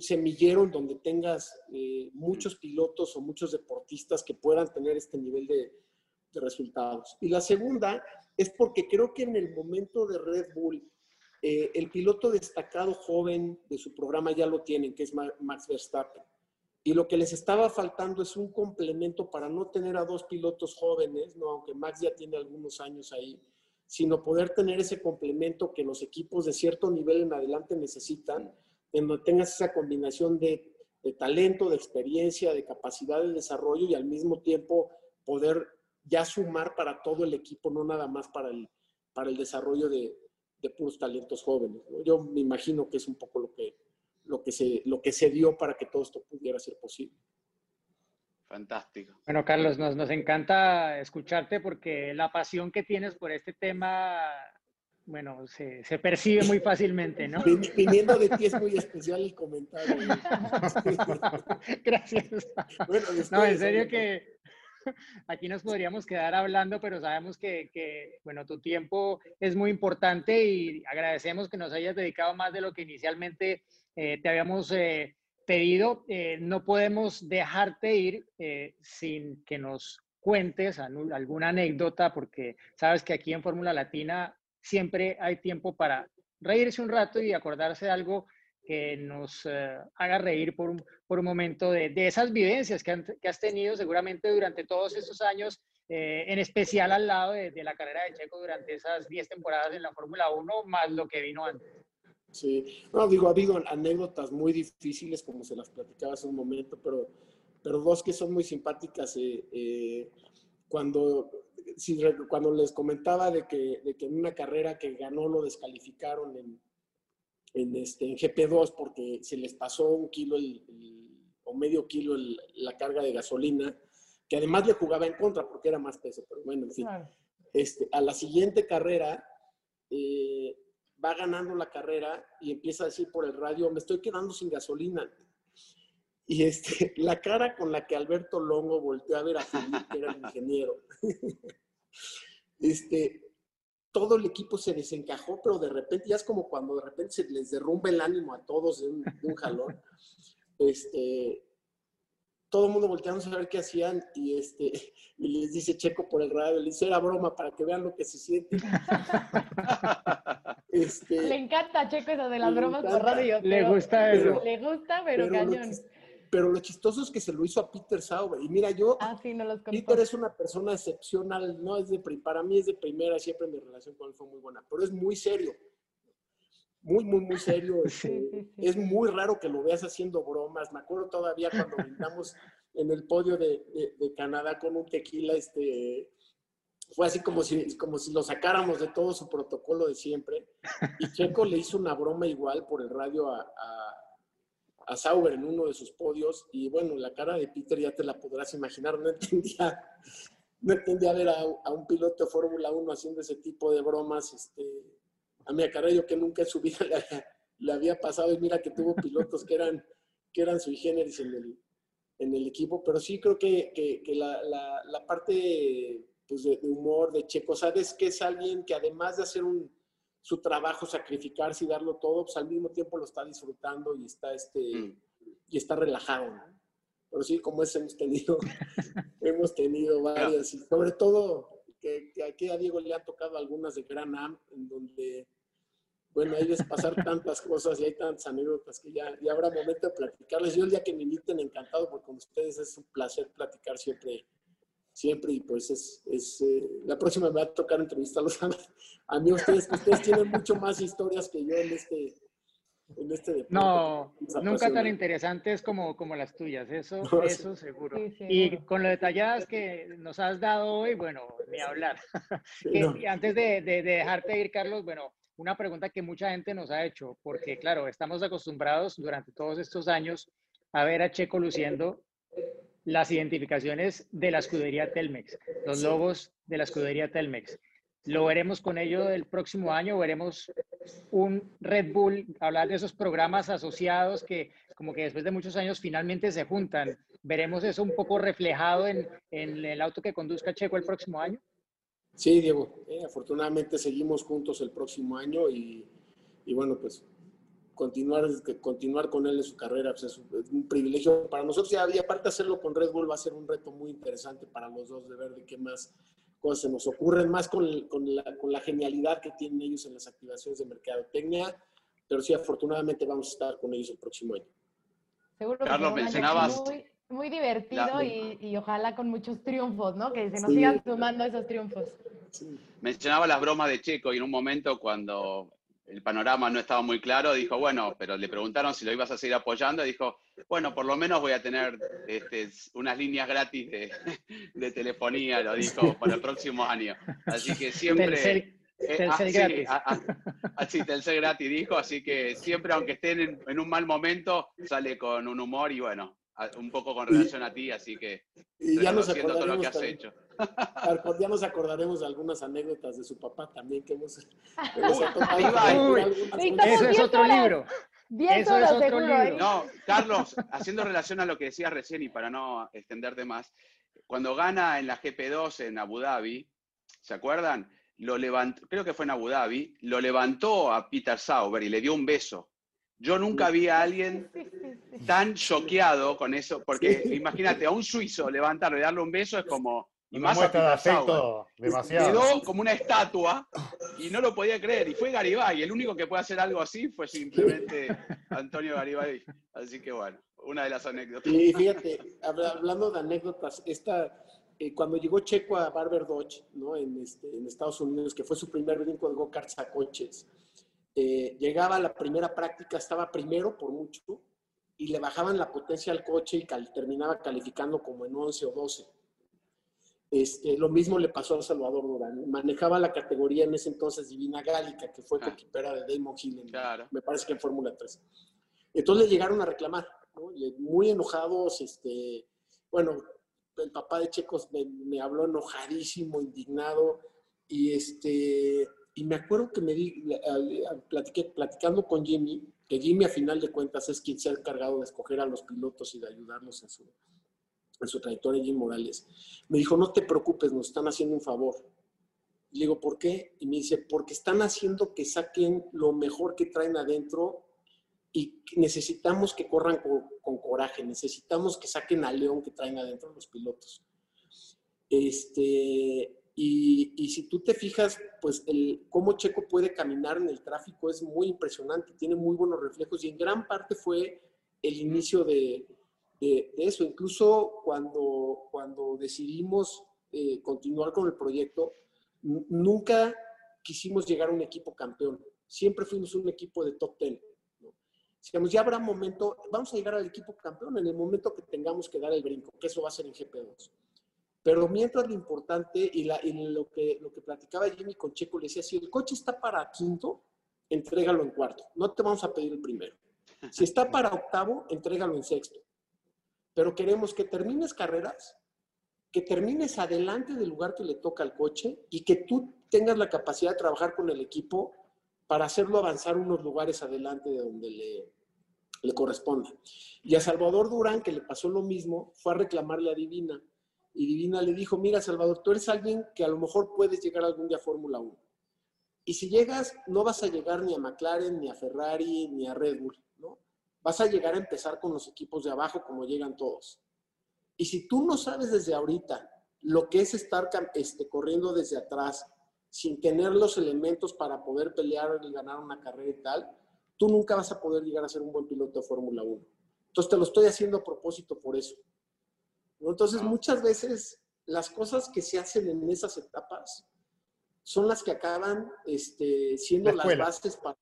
semillero donde tengas eh, muchos pilotos o muchos deportistas que puedan tener este nivel de, de resultados. Y la segunda es porque creo que en el momento de Red Bull, eh, el piloto destacado joven de su programa ya lo tienen, que es Ma- Max Verstappen. Y lo que les estaba faltando es un complemento para no tener a dos pilotos jóvenes, ¿no? aunque Max ya tiene algunos años ahí, sino poder tener ese complemento que los equipos de cierto nivel en adelante necesitan, en donde tengas esa combinación de, de talento, de experiencia, de capacidad de desarrollo y al mismo tiempo poder ya sumar para todo el equipo, no nada más para el, para el desarrollo de, de puros talentos jóvenes. ¿no? Yo me imagino que es un poco lo que, lo, que se, lo que se dio para que todo esto pudiera ser posible. Fantástico. Bueno, Carlos, nos, nos encanta escucharte porque la pasión que tienes por este tema, bueno, se, se percibe muy fácilmente, ¿no? Vin- Viniendo de ti es muy especial el comentario. Gracias. Bueno, de No, en serio obviamente. que aquí nos podríamos quedar hablando, pero sabemos que, bueno, tu tiempo es muy importante y agradecemos que nos hayas dedicado más de lo que inicialmente eh, te habíamos eh, pedido. Eh, no podemos dejarte ir sin que nos cuentes alguna anécdota, porque sabes que aquí en Fórmula Latina siempre hay tiempo para reírse un rato y acordarse de algo que nos eh, haga reír por un, por un momento de, de esas vivencias que, han- que has tenido seguramente durante todos estos años, eh, en especial al lado de, de la carrera de Checo durante esas 10 temporadas en la Fórmula 1, más lo que vino antes. Sí, no, digo, ha habido anécdotas muy difíciles, como se las platicaba hace un momento, pero, pero dos que son muy simpáticas. eh, eh, cuando, si cuando les comentaba de que, de que en una carrera que ganó lo descalificaron en, en, este, en GP2 porque se les pasó un kilo el- el- o medio kilo el- la carga de gasolina, que además le jugaba en contra porque era más peso, pero bueno, en fin. Este, a la siguiente carrera eh, va ganando la carrera y empieza a decir por el radio, me estoy quedando sin gasolina. Y este, la cara con la que Alberto Longo volteó a ver a Felipe, que era el ingeniero, este, todo el equipo se desencajó, pero de repente, ya es como cuando de repente se les derrumba el ánimo a todos de un, de un jalón. Este, todo el mundo volteándose a ver qué hacían y, este, y les dice Checo por el radio, le dice, era broma para que vean lo que se siente. Este, Le encanta a Checo eso de las bromas por radio. Le pero- gusta eso. Le gusta, pero, cañón. Pero lo chistoso es que se lo hizo a Peter Sauber. Y mira, yo, Ah, sí, no los. Peter es una persona excepcional, no es de, para mí es de primera, siempre mi relación con él fue muy buena, pero es muy serio. Muy, muy, muy serio. Este, sí, sí. Es muy raro que lo veas haciendo bromas. Me acuerdo todavía cuando brindamos en el podio de, de- de Canadá con un tequila, este, fue así como si, como si lo sacáramos de todo su protocolo de siempre. Y Checo le hizo una broma igual por el radio a, a, a Sauber en uno de sus podios. Y bueno, la cara de Peter ya te la podrás imaginar. No entendía, no entendía ver a, un piloto de Fórmula 1 haciendo ese tipo de bromas. Este, a mi yo que nunca en su vida le había, pasado. Y mira que tuvo pilotos que eran, que eran sui generis en el, en el equipo. Pero sí creo que, que, la, la, parte pues, de, de humor de Checo, sabes que es alguien que además de hacer un, su trabajo, sacrificarse y darlo todo, pues al mismo tiempo lo está disfrutando y está, este, Mm. y está relajado. ¿no? Pero sí, como es, hemos tenido, hemos tenido varias, y sobre todo que, que aquí a Diego le han tocado algunas de Gran Am, en donde bueno, hay que pasar tantas cosas y hay tantas anécdotas que ya, ya habrá momento de platicarles. Yo el día que me inviten, encantado, porque con ustedes es un placer platicar siempre, siempre y pues es, es eh, la próxima me va a tocar entrevistarlos a, a mí, ustedes, ustedes tienen mucho más historias que yo en este, en este deporte. No, nunca tan interesantes como, como las tuyas, eso, eso seguro. y con lo detalladas que nos has dado hoy, bueno, ni hablar. Antes de, de, dejarte ir, Carlos, bueno, una pregunta que mucha gente nos ha hecho, porque claro, estamos acostumbrados durante todos estos años a ver a Checo luciendo las identificaciones de la escudería Telmex, los logos de la escudería Telmex. ¿Lo veremos con ello el próximo año? ¿Veremos un Red Bull, hablar de esos programas asociados que como que después de muchos años finalmente se juntan? ¿Veremos eso un poco reflejado en, en el auto que conduzca Checo el próximo año? Sí, Diego. Eh, afortunadamente seguimos juntos el próximo año y, y bueno, pues continuar, continuar con él en su carrera pues es, un, privilegio para nosotros y, aparte hacerlo con Red Bull va a ser un reto muy interesante para los dos de ver de qué más cosas se nos ocurren, más con, con, la, con la genialidad que tienen ellos en las activaciones de mercadotecnia, pero sí, afortunadamente vamos a estar con ellos el próximo año. Seguro Carlos, mencionabas... Muy, muy divertido y, y, ojalá con muchos triunfos, ¿no? Que se nos sigan sumando esos triunfos. Sí. Mencionaba las bromas de Checo y en un momento cuando el panorama no estaba muy claro, dijo, bueno, pero le preguntaron si lo ibas a seguir apoyando, dijo, bueno, por lo menos voy a tener este, unas líneas gratis de, de, telefonía, lo dijo, para el próximo año. Así que siempre... Telcel, eh, ah, gratis. Sí, Telcel gratis dijo, así que siempre, aunque estén en, en, un mal momento, sale con un humor y bueno, un poco con relación a ti, así que... Y ya nos acordaremos todo lo que has hecho. Ya nos acordaremos de algunas anécdotas de su papá también que hemos... Eso es otro libro. Eso es otro libro. No, Carlos, haciendo relación a lo que decías recién y para no extenderte más, cuando gana en la GP2 en Abu Dhabi, ¿se acuerdan? Lo levantó, creo que fue en Abu Dhabi, lo levantó a Peter Sauber y le dio un beso. Yo nunca vi a alguien tan choqueado con eso, porque imagínate, a un suizo levantarlo y darle un beso es como, y más muestra de afecto demasiado. Quedó como una estatua y no lo podía creer. Y fue Garibay. El único que puede hacer algo así fue simplemente Antonio Garibay. Así que bueno, una de las anécdotas. Y fíjate, hablando de anécdotas, esta, eh, cuando llegó Checo a Barber Dodge, ¿no? en, este, en Estados Unidos, que fue su primer brinco de go-karts a coches, eh, llegaba a la primera práctica, estaba primero por mucho, y le bajaban la potencia al coche y terminaba calificando como en 11 o 12 este, lo mismo le pasó a Salvador Durán. Manejaba la categoría en ese entonces Divina Gálica, que fue ah. coquipera de Damon Hill, me parece que en Fórmula 3. Entonces le llegaron a reclamar, muy enojados. Este, bueno, el papá de Checos me, habló enojadísimo, indignado, y, este, y me acuerdo que me di, platiqué, platicando con Jimmy, que Jimmy a final de cuentas es quien se ha encargado de escoger a los pilotos y de ayudarlos en su, en su trayectoria, Jim Morales, me dijo, no te preocupes, nos están haciendo un favor. Le digo, ¿por qué? Y me dice, porque están haciendo que saquen lo mejor que traen adentro y necesitamos que corran con, con coraje, necesitamos que saquen al león que traen adentro los pilotos. Este, y, y, si tú te fijas, pues el, cómo Checo puede caminar en el tráfico es muy impresionante, tiene muy buenos reflejos y en gran parte fue el inicio de, de, eso. Incluso cuando, cuando decidimos eh, continuar con el proyecto, nunca quisimos llegar a un equipo campeón. Siempre fuimos un equipo de top ten. ¿no? ya habrá momento, vamos a llegar al equipo campeón en el momento que tengamos que dar el brinco, que eso va a ser en GP2. Pero mientras lo importante, y, la, y lo, que, lo que platicaba Jimmy con Checo, le decía, si el coche está para quinto, entrégalo en cuarto. No te vamos a pedir el primero. Si está para octavo, entrégalo en sexto pero queremos que termines carreras, que termines adelante del lugar que le toca al coche y que tú tengas la capacidad de trabajar con el equipo para hacerlo avanzar unos lugares adelante de donde le, le corresponda. Y a Salvador Durán, que le pasó lo mismo, fue a reclamarle a Divina. Y Divina le dijo, mira, Salvador, tú eres alguien que a lo mejor puedes llegar algún día a Fórmula 1. Y si llegas, no vas a llegar ni a McLaren, ni a Ferrari, ni a Red Bull vas a llegar a empezar con los equipos de abajo como llegan todos. Y si tú no sabes desde ahorita lo que es estar este, corriendo desde atrás sin tener los elementos para poder pelear y ganar una carrera y tal, tú nunca vas a poder llegar a ser un buen piloto de Fórmula 1. Entonces te lo estoy haciendo a propósito por eso. Entonces muchas veces las cosas que se hacen en esas etapas son las que acaban este, siendo las bases para,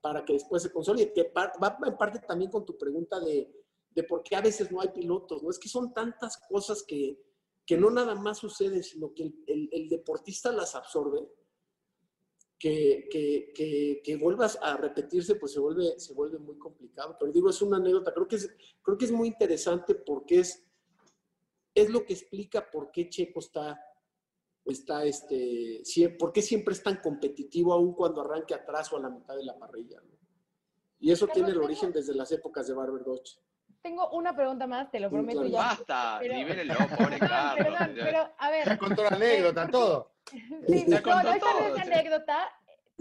para que después se consolide. Que va en parte también con tu pregunta de, de por qué a veces no hay pilotos, ¿no? Es que son tantas cosas que, que no nada más suceden, sino que el, el, deportista las absorbe, que, que, que, vuelvas a repetirse, pues se vuelve, se vuelve muy complicado. Pero digo, es una anécdota, creo que es, creo que es muy interesante porque es, es lo que explica por qué Checo está, está este, por qué siempre es tan competitivo aún cuando arranque atrás o a la mitad de la parrilla. Y eso tiene el origen desde las épocas de Barber Dodge. Tengo una pregunta más, te lo prometo ya. Basta, pero... pobre Carlos. Perdón, pero a ver. Ya contó la anécdota, todo. Sí, ya contó no, todo. no es anécdota.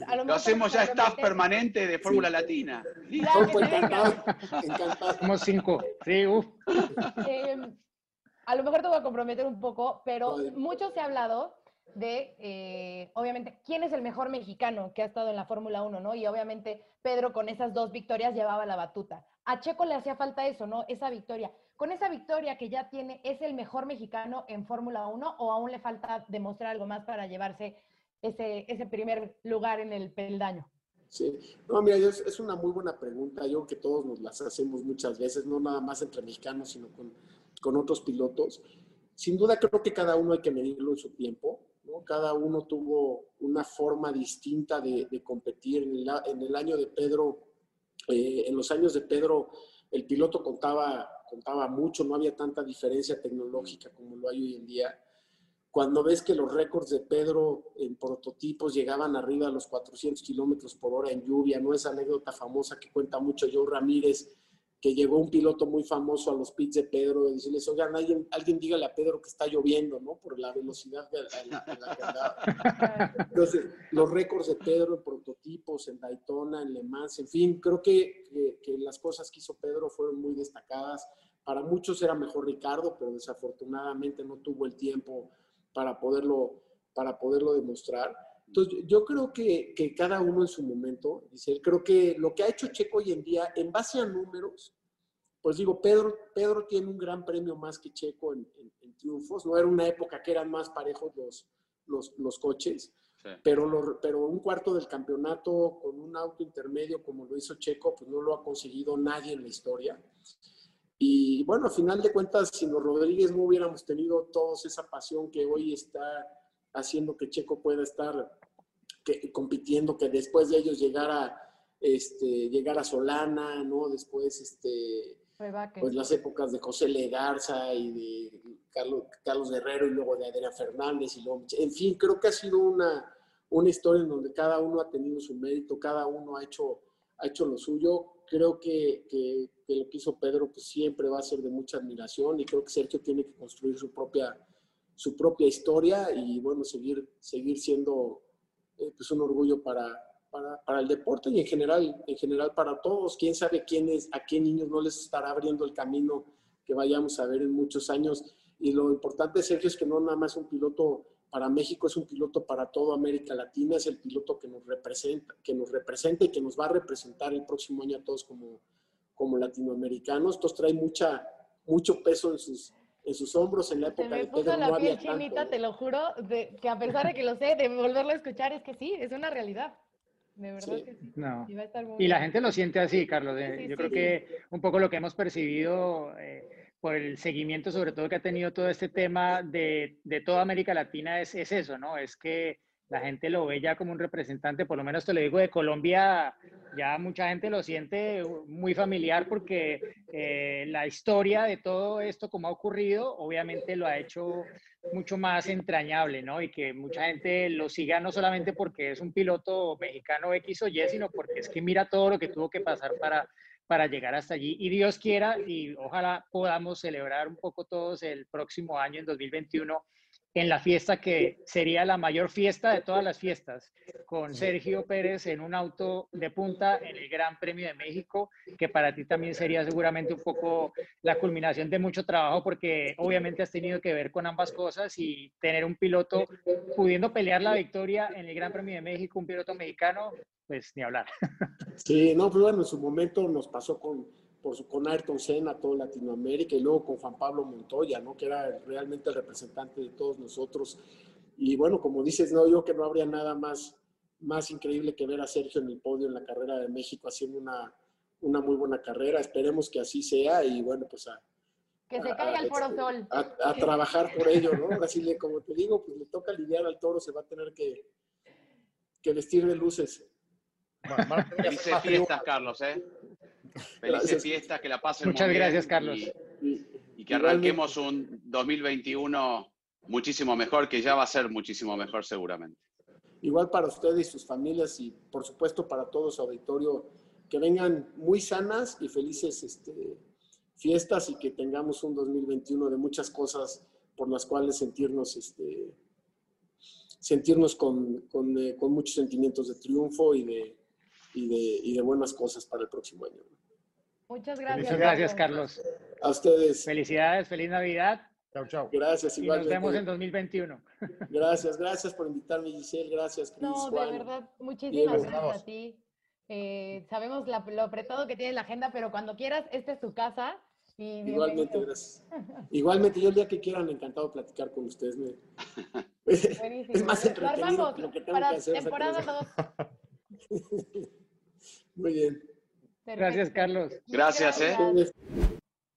A lo, lo hacemos ya staff permanente de Fórmula Latina. Claro encantado, encantado. Somos cinco. Sí, uff. Eh, a lo mejor te voy a comprometer un poco, pero mucho se ha hablado de, eh, obviamente, quién es el mejor mexicano que ha estado en la Fórmula 1, ¿no? Y obviamente Pedro con esas dos victorias llevaba la batuta. A Checo le hacía falta eso, ¿no? Esa victoria. Con esa victoria que ya tiene, ¿es el mejor mexicano en Fórmula 1 o aún le falta demostrar algo más para llevarse ese, ese primer lugar en el peldaño? Sí, no, mira, es, es una muy buena pregunta. Yo que todos nos las hacemos muchas veces, no nada más entre mexicanos, sino con, con otros pilotos. Sin duda creo que cada uno hay que medirlo en su tiempo. ¿no? Cada uno tuvo una forma distinta de, competir. En el, año de Pedro, eh, en los años de Pedro, el piloto contaba, contaba mucho, no había tanta diferencia tecnológica como lo hay hoy en día. Cuando ves que los récords de Pedro en prototipos llegaban arriba a los 400 kilómetros por hora en lluvia, no esa anécdota famosa que cuenta mucho Joe Ramírez, que llegó un piloto muy famoso a los pits de Pedro y decirles, oigan, alguien, alguien dígale a Pedro que está lloviendo, ¿no? Por la velocidad de la, que andaba. Entonces, los récords de Pedro en prototipos, en Daytona, en Le Mans, en fin, creo que, que, las cosas que hizo Pedro fueron muy destacadas. Para muchos era mejor Ricardo, pero desafortunadamente no tuvo el tiempo para poderlo, para poderlo demostrar. Entonces, yo creo que, que, cada uno en su momento, dice, creo que lo que ha hecho Checo hoy en día, en base a números, pues digo, Pedro, Pedro tiene un gran premio más que Checo en, triunfos, no era una época que eran más parejos los, los, los coches, pero, lo, pero un cuarto del campeonato con un auto intermedio como lo hizo Checo, pues no lo ha conseguido nadie en la historia. Y bueno, a final de cuentas, si los Rodríguez no hubiéramos tenido todos esa pasión que hoy está haciendo que Checo pueda estar que, compitiendo, que después de ellos llegara, este, llegara Solana, ¿no? Después, este, pues las épocas de José Legarza y de Carlos, Carlos Guerrero y luego de Adrián Fernández y luego, en fin, creo que ha sido una, una historia en donde cada uno ha tenido su mérito, cada uno ha hecho, ha hecho lo suyo. Creo que, que, que lo que hizo Pedro pues siempre va a ser de mucha admiración y creo que Sergio tiene que construir su propia su propia historia y bueno, seguir, seguir siendo eh, pues un orgullo para, para, para, el deporte y en general, en general para todos. Quién sabe quién es, a qué niños no les estará abriendo el camino que vayamos a ver en muchos años. Y lo importante, Sergio, es que no nada más un piloto para México, es un piloto para toda América Latina, es el piloto que nos representa, que nos representa y que nos va a representar el próximo año a todos como, como latinoamericanos. Entonces trae mucha, mucho peso en sus, en sus hombros en la época de puso la piel chinita, te lo juro, de, que a pesar de que lo sé, de volverlo a escuchar, es que sí, es una realidad. De verdad que sí. No. Y, la gente lo siente así, Carlos. Eh, yo creo que un poco lo que hemos percibido eh, por el seguimiento, sobre todo que ha tenido todo este tema de, de toda América Latina, es, es eso, ¿no? Es que la gente lo ve ya como un representante, por lo menos te lo digo de Colombia, ya mucha gente lo siente muy familiar porque eh, la historia de todo esto, como ha ocurrido, obviamente lo ha hecho mucho más entrañable, ¿no? Y que mucha gente lo siga no solamente porque es un piloto mexicano X o Y, sino porque es que mira todo lo que tuvo que pasar para, para llegar hasta allí. Y Dios quiera, y ojalá podamos celebrar un poco todos el próximo año, en 2021, en la fiesta que sería la mayor fiesta de todas las fiestas, con Sergio Pérez en un auto de punta en el Gran Premio de México, que para ti también sería seguramente un poco la culminación de mucho trabajo, porque obviamente has tenido que ver con ambas cosas y tener un piloto pudiendo pelear la victoria en el Gran Premio de México, un piloto mexicano, pues ni hablar. Sí, no, pues bueno, en su momento nos pasó con, por su, con Ayrton Senna, todo Latinoamérica, y luego con Juan Pablo Montoya, ¿no? Que era realmente el representante de todos nosotros. Y bueno, como dices, no, yo que no habría nada más, más increíble que ver a Sergio en el podio en la carrera de México haciendo una, una muy buena carrera. Esperemos que así sea y bueno, pues a, Que se caiga el foro este, sol. a, a trabajar por ello, ¿no? Ahora sí, le- como te digo, pues le toca lidiar al toro, se va a tener que, que vestir de luces. Bueno, más fiestas. Carlos, ¿eh? Felices fiestas, que la pasen muy Muchas bien gracias, Carlos. Y, Y, y que arranquemos un 2021 muchísimo mejor, que ya va a ser muchísimo mejor seguramente. Igual para ustedes y sus familias y por supuesto para todo su auditorio, que vengan muy sanas y felices este, fiestas y que tengamos un 2021 de muchas cosas por las cuales sentirnos, este, sentirnos con, con, eh, con muchos sentimientos de triunfo y de, y, de, y de buenas cosas para el próximo año. Muchas gracias. Muchas gracias, Carlos. A ustedes, Felicidades, feliz Navidad Chau, chau. gracias y nos vemos en 2021. Gracias, gracias por invitarme, Giselle. Gracias, Cris, No, de Juan. verdad, muchísimas Diego. gracias a ti. Eh, sabemos la- lo apretado que tiene la agenda, pero cuando quieras, esta es tu casa. Y Igualmente, gracias. Igualmente, yo el día que quieran, encantado de platicar con ustedes. me- Buenísimo. Es más entretenido lo que tengo para que hacer. temporada exactamente. 2. Muy bien. Gracias, Carlos. Gracias, ¿eh?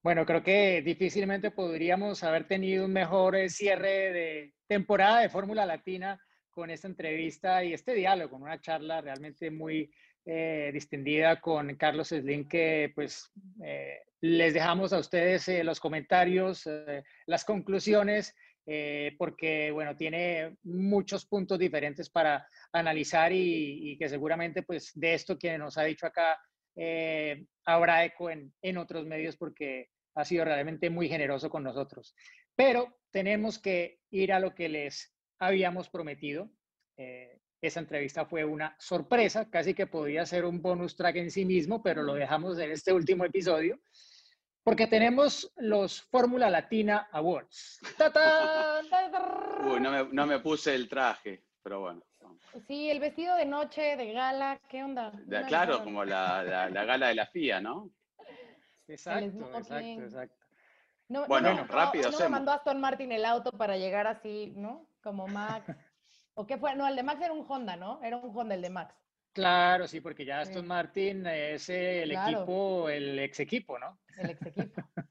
Bueno, creo que difícilmente podríamos haber tenido un mejor eh, cierre de temporada de Fórmula Latina con esta entrevista y este diálogo, con una charla realmente muy eh, distendida con Carlos Slim, que pues eh, les dejamos a ustedes eh, los comentarios, eh, las conclusiones, eh, porque bueno, tiene muchos puntos diferentes para analizar y, y que seguramente pues de esto que nos ha dicho acá eh, habrá eco en, en otros medios porque ha sido realmente muy generoso con nosotros. Pero tenemos que ir a lo que les habíamos prometido. Eh, esa entrevista fue una sorpresa, casi que podía ser un bonus track en sí mismo, pero lo dejamos en este último episodio, porque tenemos los Fórmula Latina Awards. ¡Tatán! Uy, no me, no me puse el traje, pero bueno. Sí, el vestido de noche, de gala, ¿qué onda? Claro, como la, la- la gala de la FIA, ¿no? Exacto, exacto, exacto. No, no Bueno, rápido No me mandó Aston Martin el auto para llegar así, ¿no? Como Max. ¿O qué fue? No, el de Max era un Honda, ¿no? Era un Honda el de Max. Claro, sí, porque ya Sí. Aston Martin es el Claro. equipo, el ex equipo, ¿no? El ex equipo.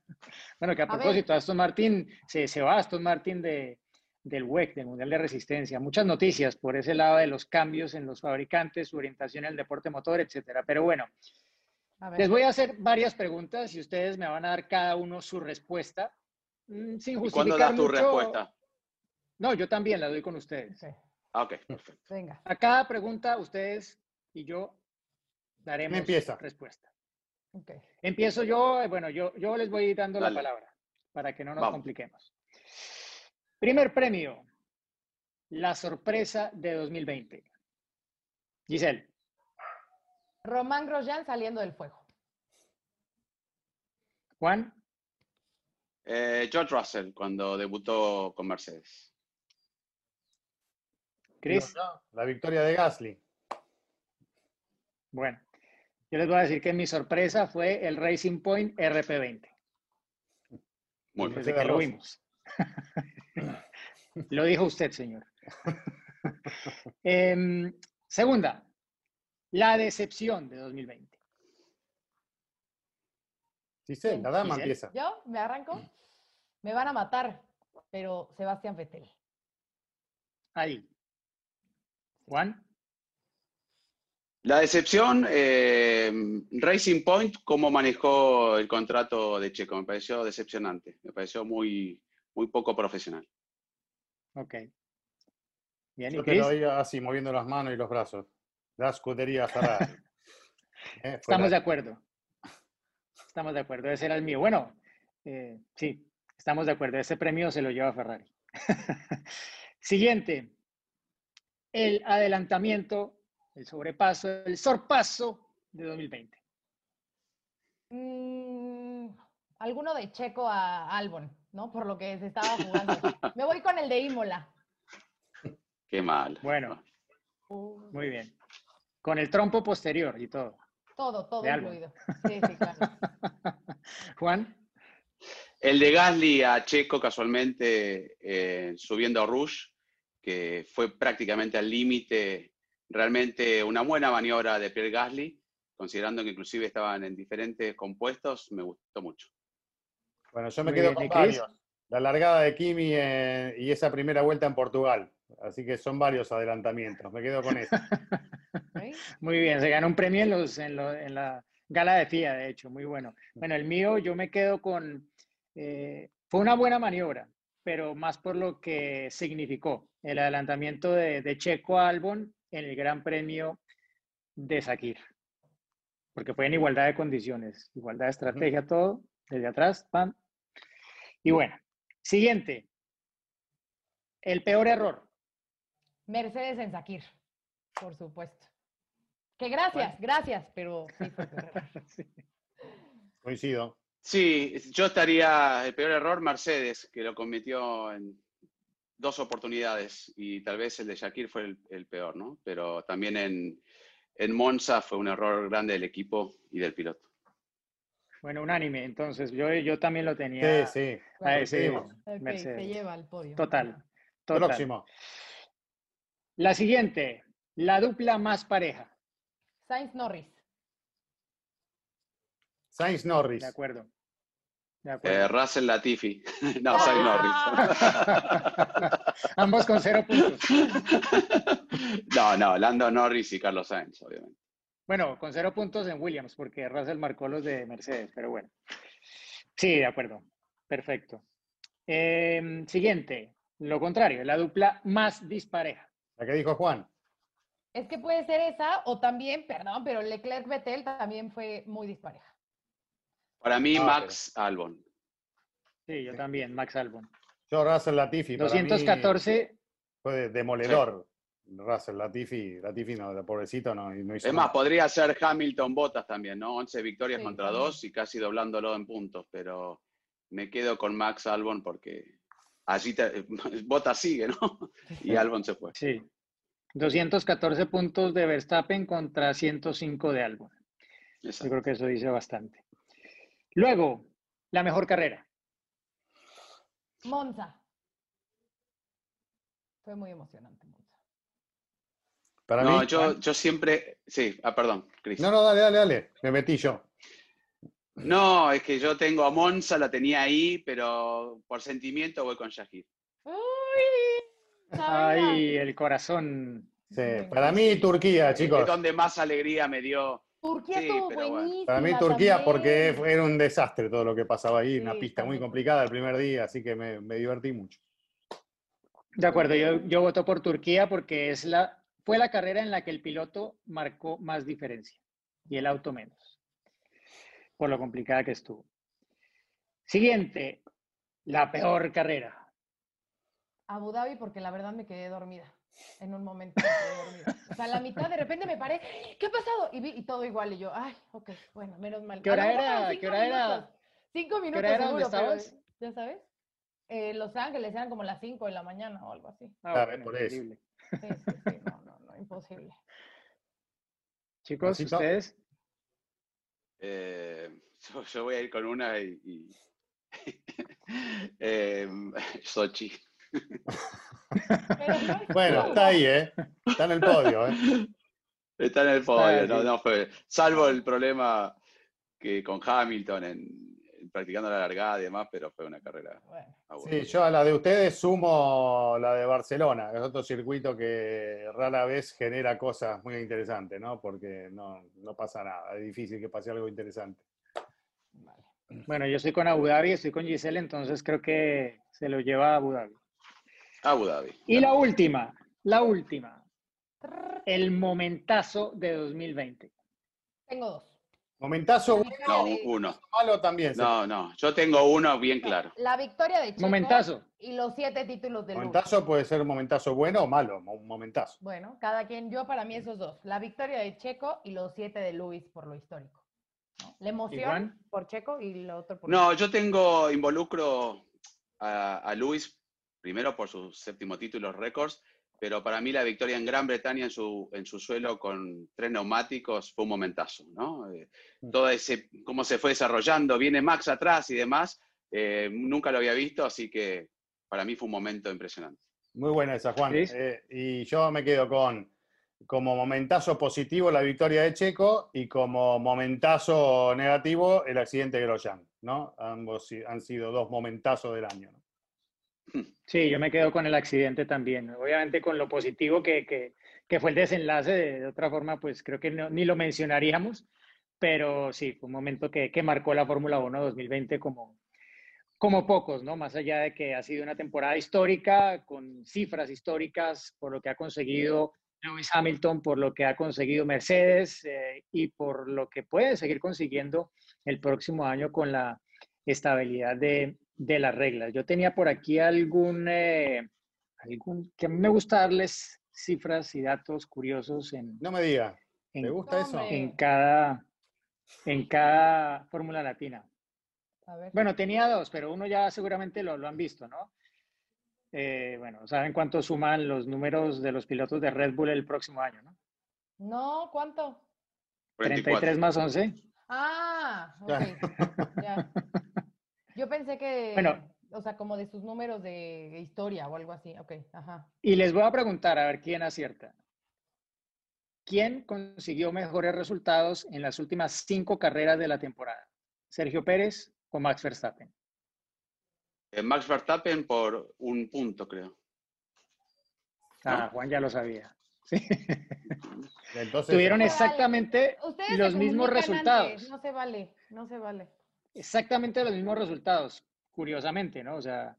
Bueno, que a A ver. propósito, Aston Martin, se, se va Aston Martin de, del WEC, del Mundial de Resistencia. Muchas noticias por ese lado de los cambios en los fabricantes, su orientación en el deporte motor, etcétera. Pero bueno, les voy a hacer varias preguntas y ustedes me van a dar cada uno su respuesta. mm, Sin ¿Y justificar cuándo das tu respuesta? No, yo también la doy con ustedes. Ok, Ah, ok, perfecto. venga. A cada pregunta, ustedes y yo daremos empieza? respuesta. ok. Empiezo yo, eh, bueno, yo, yo les voy dando Dale. la palabra para que no nos Vamos. compliquemos. Primer premio, la sorpresa de 2020. Giselle, Román Grosjean saliendo del fuego. Juan, Eh, George Russell, cuando debutó con Mercedes. Chris. La victoria de Gasly. Bueno, yo les voy a decir que mi sorpresa fue el Racing Point RP20, Muy bien. desde de que lo vimos. lo dijo usted, señor. Em, segunda, la decepción de 2020. Giselle, la dama Giselle. empieza. ¿Yo? ¿Me arranco? Me van a matar, pero Sebastián Vettel. Ahí. Juan, La decepción, eh, Racing Point, cómo manejó el contrato de Checo, me pareció decepcionante, me pareció muy, muy poco profesional. ok. Bien, ¿y Yo te lo veía así, moviendo las manos y los brazos. La escudería Ferrari. Eh, Estamos de acuerdo. Estamos de acuerdo. Ese era el mío. Bueno, eh, sí, estamos de acuerdo. Ese premio se lo lleva Ferrari. Siguiente. El adelantamiento, el sobrepaso, el sorpaso de 2020. Mm, alguno de Checo a Albon, ¿no? Por lo que se estaba jugando. Me voy con el de Imola. Qué mal. Bueno, muy bien. Con el trompo posterior y todo. Todo, todo incluido. Sí, sí, claro. Juan, El de Gasly a Checo casualmente eh, subiendo a Rouge, que fue prácticamente al límite, realmente una buena maniobra de Pierre Gasly, considerando que inclusive estaban en diferentes compuestos, me gustó mucho. Bueno, yo me Muy quedo bien, con varios. La largada de Kimi eh, y esa primera vuelta en Portugal. Así que son varios adelantamientos. Me quedo con eso. Muy bien. Se ganó un premio en, los, en, lo- en la gala de FIA, de hecho, muy bueno. Bueno, el mío yo me quedo con... eh, fue una buena maniobra, pero más por lo que significó el adelantamiento de, de Checo Albon en el Gran Premio de Sakir. Porque fue en igualdad de condiciones, igualdad de estrategia, todo, desde atrás, pam. Y bueno, siguiente. El peor error. Mercedes en Sakir, por supuesto. Que gracias, gracias, pero sí fue error. Sí. Coincido. Sí, yo estaría, el peor error, Mercedes, que lo cometió en dos oportunidades y tal vez el de Shakir fue el, el peor, ¿no? Pero también en, en Monza fue un error grande del equipo y del piloto. Bueno, unánime. Entonces, yo, yo también lo tenía Sí, sí. a ese coincidimos. Ok, se Mercedes. lleva al podio. Total. total. Próximo. La siguiente, la dupla más pareja. Sainz Norris. Sainz Norris. De acuerdo. De Eh, acuerdo. Russell Latifi. No, Sainz Norris. Ambos con cero puntos. No, no, Lando Norris y Carlos Sainz, obviamente. Bueno, con cero puntos en Williams, porque Russell marcó los de Mercedes, pero bueno. Sí, de acuerdo. Perfecto. Em, siguiente, lo contrario, la dupla más dispareja. La que dijo Juan. Es que puede ser esa o también, perdón, pero Leclerc Vettel también fue muy dispareja. Para mí, Ah, Max Albon. Sí, yo también, Max Albon. Yo, Russell Latifi. para mí 214, Fue de- demoledor. Russell Latifi. Latifi, no, el pobrecito no, no hizo Es más, nada. podría ser Hamilton Bottas también, ¿no? 11 victorias Sí, contra también. 2 y casi doblándolo en puntos, pero me quedo con Max Albon porque allí te- Bottas sigue, ¿no? Y Albon se fue. sí. 214 puntos de Verstappen contra 105 de Albon. Yo creo que eso dice bastante. Luego, la mejor carrera. Monza. Fue muy emocionante. Para No, mí. yo, yo siempre. Sí, ah, perdón, Chris. No, no, dale, dale, dale. Me metí yo. No, es que yo tengo a Monza, la tenía ahí, pero por sentimiento voy con Shahid. ¡Uy! Ay, el corazón. Sí, Para mí, Turquía, Es chicos. donde más alegría me dio. Turquía Sí, estuvo buenísima. Para mí, Turquía, porque también. era un desastre todo lo que pasaba ahí. Una pista muy complicada el primer día, así que me, me divertí mucho. De acuerdo, yo, yo voto por Turquía porque es la, fue la carrera en la que el piloto marcó más diferencia y el auto menos, por lo complicada que estuvo. Siguiente, la peor carrera. Abu Dhabi porque la verdad me quedé dormida. En un momento me quedé dormida. O sea, a la mitad de repente me paré. ¿Qué ha pasado? Y vi y todo igual. Y yo, ay, ok, bueno, menos mal. ¿Qué hora mejor era? ¿Qué cinco hora era? minutos. Cinco minutos hora era donde seguro, pero, estabas? ¿Ya sabes? Eh, Los Ángeles eran como las 5 de la mañana o algo así. Ah, Claro, bueno, por eso. Sí, sí, sí. Imposible. Chicos, ustedes, Eh, yo, yo voy a ir con una y. y- eh, Sochi. Bueno, está ahí, ¿eh? Está en el podio, ¿eh? Está en el podio, no, no fue. Salvo el problema que con Hamilton en practicando la largada y demás, pero fue una carrera Bueno, aburrida. Sí, yo a la de ustedes sumo la de Barcelona, es otro circuito que rara vez genera cosas muy interesantes, ¿no? Porque no, no pasa nada, es difícil que pase algo interesante. vale. bueno, yo estoy con Abu Dhabi, estoy con Giselle, entonces creo que se lo lleva a Abu Dhabi. Abu Dhabi. Y la última, la última, el momentazo de 2020. Tengo dos. Momentazo bueno, No, uno. malo también. No, no. Yo tengo uno bien claro. La victoria de Checo Momentazo. y los siete títulos de Lewis. Momentazo puede ser un momentazo bueno o malo, un momentazo. Bueno, cada quien, yo para mí esos dos. La victoria de Checo y los siete de Luis por lo histórico. ¿no? La emoción por Checo y lo otro por No, yo tengo, involucro a, a Luis, primero por sus séptimo título récords, pero para mí la victoria en Gran Bretaña en su, en su suelo con tres neumáticos fue un momentazo, ¿no? Eh, todo ese, cómo se fue desarrollando, viene Max atrás y demás, eh, nunca lo había visto, así que para mí fue un momento impresionante. Muy buena esa, Juan. Eh, y yo me quedo con como momentazo positivo la victoria de Checo y como momentazo negativo el accidente de Grosjean, ¿no? Ambos han sido dos momentazos del año. ¿no? Sí, yo me quedo con el accidente también. Obviamente con lo positivo que, que, que fue el desenlace, de, de otra forma, pues creo que no- ni lo mencionaríamos, pero sí, fue un momento que, que marcó la Fórmula 1 2020 como, como pocos, ¿no? Más allá de que ha sido una temporada histórica, con cifras históricas, por lo que ha conseguido Lewis Hamilton, por lo que ha conseguido Mercedes eh, y por lo que puede seguir consiguiendo el próximo año con la estabilidad de, de las reglas. Yo tenía por aquí algún, eh, algún, que a mí me gusta darles cifras y datos curiosos en, No me diga, en, ¿te gusta eso? En cada, en cada Fórmula Latina. A ver. Bueno, tenía dos, pero uno ya seguramente lo, lo han visto, ¿no? Eh, bueno, ¿saben cuánto suman los números de los pilotos de Red Bull el próximo año, no? No, ¿cuánto? 33 más 11. Ah, ok. ya. Yo pensé que, Bueno. o sea, como de sus números de historia o algo así. Ok, ajá. Y les voy a preguntar a ver quién acierta. ¿Quién consiguió mejores resultados en las últimas cinco carreras de la temporada? ¿Sergio Pérez o Max Verstappen? Eh, Max Verstappen por un punto, creo. Ah, Juan ya lo sabía. Sí. Entonces, Tuvieron vale. exactamente los mismos resultados. antes, No se vale, no se vale. Exactamente los mismos resultados, curiosamente, ¿no? O sea,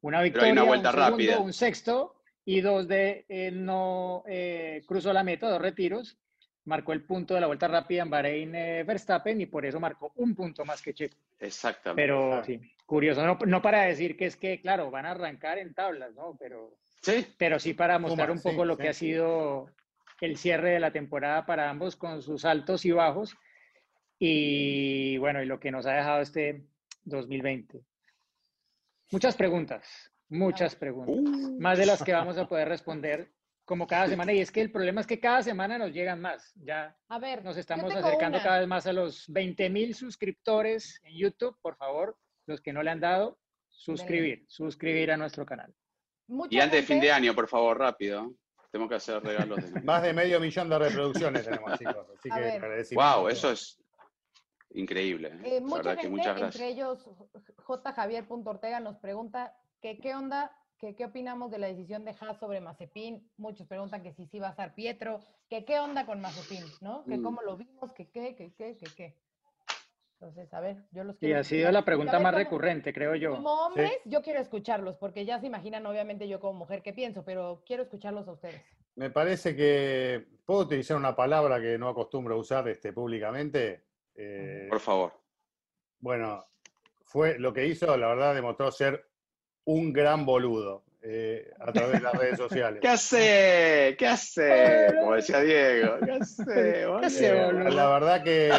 una victoria, una vuelta un segundo, rápida. un sexto y dos de eh, no eh, cruzó la meta, dos retiros. Marcó el punto de la vuelta rápida en Bahrein eh, Verstappen y por eso marcó un punto más que Checo. Exactamente. Pero sí, curioso, no, no para decir que es que, claro, van a arrancar en tablas, ¿no? Pero, Sí, pero sí para mostrar un poco sí, lo sí. que ha sido el cierre de la temporada para ambos con sus altos y bajos y bueno, y lo que nos ha dejado este 2020. Muchas preguntas, muchas preguntas, Uh. más de las que vamos a poder responder como cada semana y es que el problema es que cada semana nos llegan más, ya A ver, nos estamos acercando una. cada vez más a los 20 mil suscriptores en YouTube. Por favor, los que no le han dado, suscribir, suscribir a nuestro canal. Mucha y antes de fin de gente- año, por favor, rápido. Tengo que hacer regalos de más de medio millón de reproducciones tenemos, chicos. Así A que. Wow, eso es increíble. ¿eh? Eh, La mucha verdad que gente, muchas gracias. entre ellos J. Javier Ortega, nos pregunta que qué onda, que qué opinamos de la decisión de Haas sobre Mazepin. Muchos preguntan que si sí va a estar Pietro, que qué onda con Mazepin, ¿no? Que Mm. cómo lo vimos, que qué, que qué, que qué. Entonces, a ver, yo los Y quiero ha sido la Y pregunta ver más recurrente, creo yo. Como hombres, yo quiero escucharlos, porque ya se imaginan, obviamente, yo como mujer qué pienso, pero quiero escucharlos a ustedes. Me parece que puedo utilizar una palabra que no acostumbro a usar este, públicamente. Eh, Por favor. bueno, fue lo que hizo, la verdad, demostró ser un gran boludo eh, a través de las redes sociales. ¿Qué hace? ¿Qué hace? Como decía Diego. ¿Qué hace? boludo? hace, Eh, boludo? la verdad que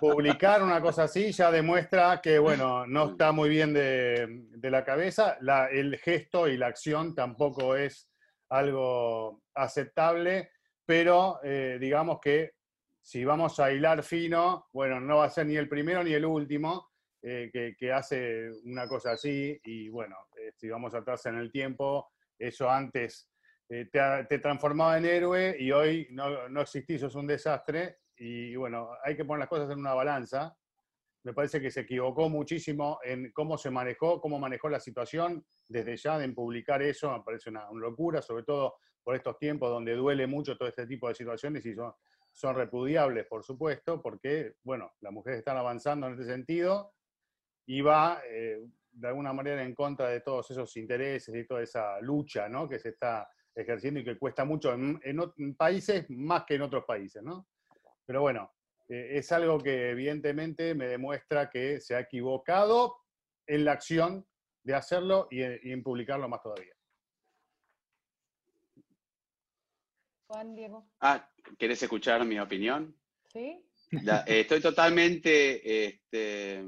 publicar una cosa así ya demuestra que, bueno, no está muy bien de, de la cabeza. La- el gesto y la acción tampoco es algo aceptable, pero eh, digamos que si vamos a hilar fino, bueno, no va a ser ni el primero ni el último eh, que, hace una cosa así. Y bueno, eh, si vamos atrás en el tiempo, eso antes eh, te, te transformaba en héroe y hoy no, no existís, sos un desastre. Y bueno, hay que poner las cosas en una balanza. Me parece que se equivocó muchísimo en cómo se manejó, cómo manejó la situación. Desde ya en publicar eso me parece una, una locura, sobre todo por estos tiempos donde duele mucho todo este tipo de situaciones y son, son repudiables, por supuesto, porque, bueno, las mujeres están avanzando en este sentido y va eh, de alguna manera en contra de todos esos intereses y toda esa lucha ¿no? que se está ejerciendo y que cuesta mucho en, en en países más que en otros países, ¿no? Pero bueno, eh, es algo que evidentemente me demuestra que se ha equivocado en la acción de hacerlo y, y en publicarlo más todavía. Juan, Diego. Ah, ¿querés escuchar mi opinión? ¿Sí? La- eh, estoy totalmente este,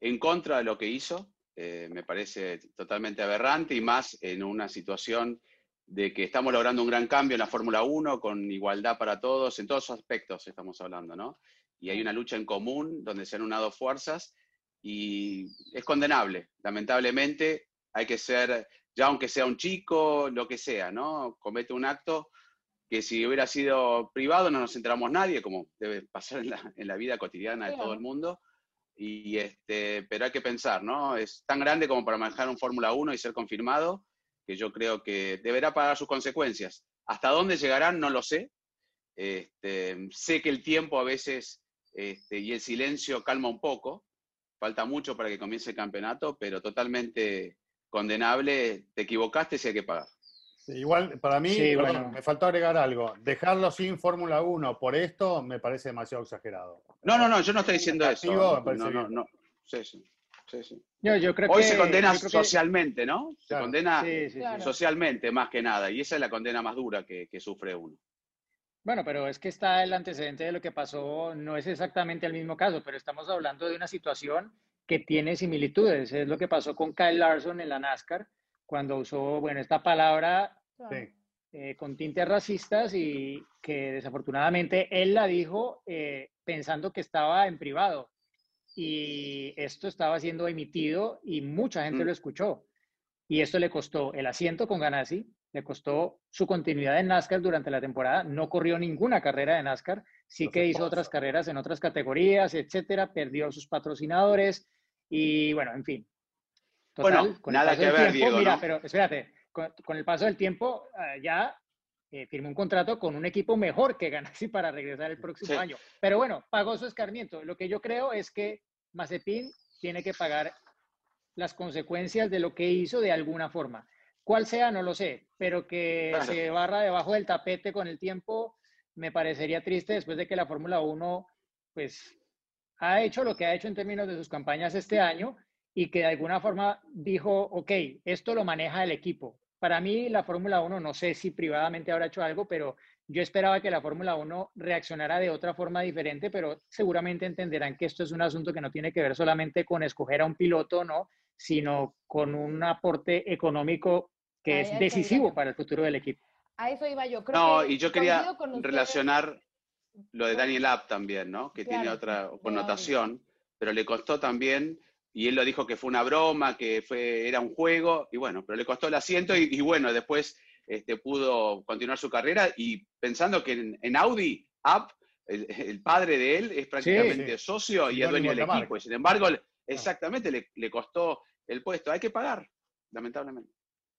en contra de lo que hizo. Eh, me parece totalmente aberrante y más en una situación de que estamos logrando un gran cambio en la Fórmula 1 con igualdad para todos, en todos los aspectos estamos hablando, ¿no? Y hay una lucha en común donde se han unado fuerzas y es condenable. Lamentablemente hay que ser, ya aunque sea un chico, lo que sea, ¿no? Comete un acto que si hubiera sido privado no nos enteramos nadie, como debe pasar en la, en la vida cotidiana de todo el mundo. Y este, pero hay que pensar, ¿no? Es tan grande como para manejar un Fórmula 1 y ser confirmado, que yo creo que deberá pagar sus consecuencias. ¿Hasta dónde llegarán? No lo sé. Este, sé que el tiempo a veces este, y el silencio calma un poco. Falta mucho para que comience el campeonato, pero totalmente condenable. Te equivocaste si hay que pagar. Sí, Igual, para mí, Sí, perdón, bueno. me faltó agregar algo. Dejarlo sin Fórmula 1 por esto me parece demasiado exagerado. No, no, no, yo no estoy diciendo eso. No, no, no. Sí, sí. sí, sí. Yo, yo creo Hoy que, se condena yo creo que- socialmente, ¿no? Se Claro. condena Sí, sí, sí. Claro. socialmente más que nada. Y esa es la condena más dura que, que sufre uno. Bueno, pero es que está el antecedente de lo que pasó, no es exactamente el mismo caso, pero estamos hablando de una situación que tiene similitudes. Es lo que pasó con Kyle Larson en la NASCAR, cuando usó, bueno, esta palabra. Sí. eh, con tintes racistas y que desafortunadamente él la dijo eh, pensando que estaba en privado. Y esto estaba siendo emitido y mucha gente Mm. lo escuchó. Y esto le costó el asiento con Ganassi, le costó su continuidad en NASCAR durante la temporada. No corrió ninguna carrera de NASCAR, sí que hizo otras carreras en otras categorías, etcétera. Perdió sus patrocinadores y bueno, en fin. Bueno, con el nada paso que del ver, tiempo, Diego, Mira, ¿no? pero espérate, con, con el paso del tiempo eh, ya eh, firmó un contrato con un equipo mejor que Ganassi para regresar el próximo Sí. año. Pero bueno, pagó su escarmiento. Lo que yo creo es que Mazepin tiene que pagar las consecuencias de lo que hizo de alguna forma. ¿Cuál sea? No lo sé, pero que Claro. se barra debajo del tapete con el tiempo me parecería triste después de que la Fórmula 1 pues ha hecho lo que ha hecho en términos de sus campañas este año y que de alguna forma dijo, ok, esto lo maneja el equipo. Para mí la Fórmula 1, no sé si privadamente habrá hecho algo, pero yo esperaba que la Fórmula 1 reaccionara de otra forma diferente, pero seguramente entenderán que esto es un asunto que no tiene que ver solamente con escoger a un piloto, ¿no? Sino con un aporte económico que Ahí es decisivo para el futuro del equipo. A eso iba yo. Creo No, que y yo quería relacionar lo de Daniel App también, ¿no? Que tiene otra connotación, pero le costó también, y él lo dijo que fue una broma, que fue, era un juego, y bueno, pero le costó el asiento y, y bueno, después este, pudo continuar su carrera y pensando que en, en Audi, App, el, el padre de él es prácticamente sí. socio y es dueño de del equipo, y sin embargo, le- exactamente le, le costó el puesto. Hay que pagar, lamentablemente.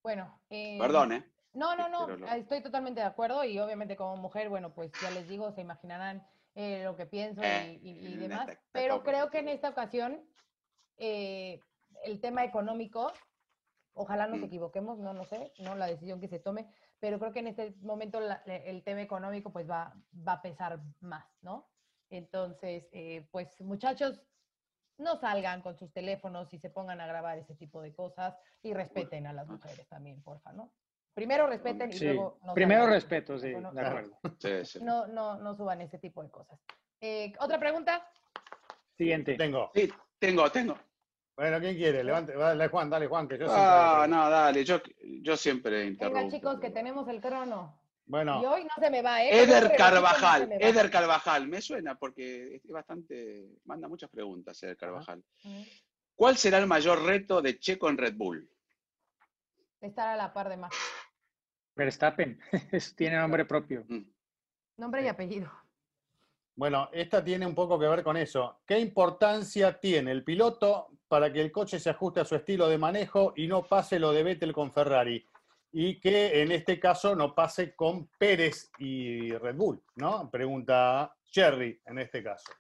Bueno, eh, Perdón, ¿eh? No, no, no, lo- estoy totalmente de acuerdo y obviamente como mujer, bueno, pues ya les digo, se imaginarán eh, lo que pienso y- Eh, y, y en demás, esta- pero creo que en esta ocasión eh, el tema económico, ojalá nos Mm. equivoquemos, no, no sé, no la decisión que se tome, pero creo que en este momento la- el tema económico pues va, va a pesar más, ¿no? Entonces, eh, pues muchachos, no salgan con sus teléfonos y se pongan a grabar ese tipo de cosas y respeten a las mujeres también, porfa, ¿no? Primero respeten y Sí, luego no primero respeto, sí, de acuerdo. Sí, sí. No, no, no suban ese tipo de cosas. Eh, ¿Otra pregunta? Siguiente. Tengo. Sí, tengo, tengo. Bueno, ¿quién quiere? Levante, dale Juan, dale Juan, que yo siempre- Ah, no, dale, yo, yo siempre interrumpo. Venga, chicos, que tenemos el crono. Y Bueno, hoy no se me va, ¿eh? Eder no Carvajal, va. Eder Carvajal, me suena porque es bastante, manda muchas preguntas Eder Carvajal. ¿Cuál será el mayor reto de Checo en Red Bull? Estar a la par de más. Verstappen, eso tiene nombre propio. Mm. Nombre y apellido. bueno, esta tiene un poco que ver con eso. ¿Qué importancia tiene el piloto para que el coche se ajuste a su estilo de manejo y no pase lo de Vettel con Ferrari? Y que en este caso no pase con Pérez y Red Bull, ¿no? Pregunta Cherry en este caso.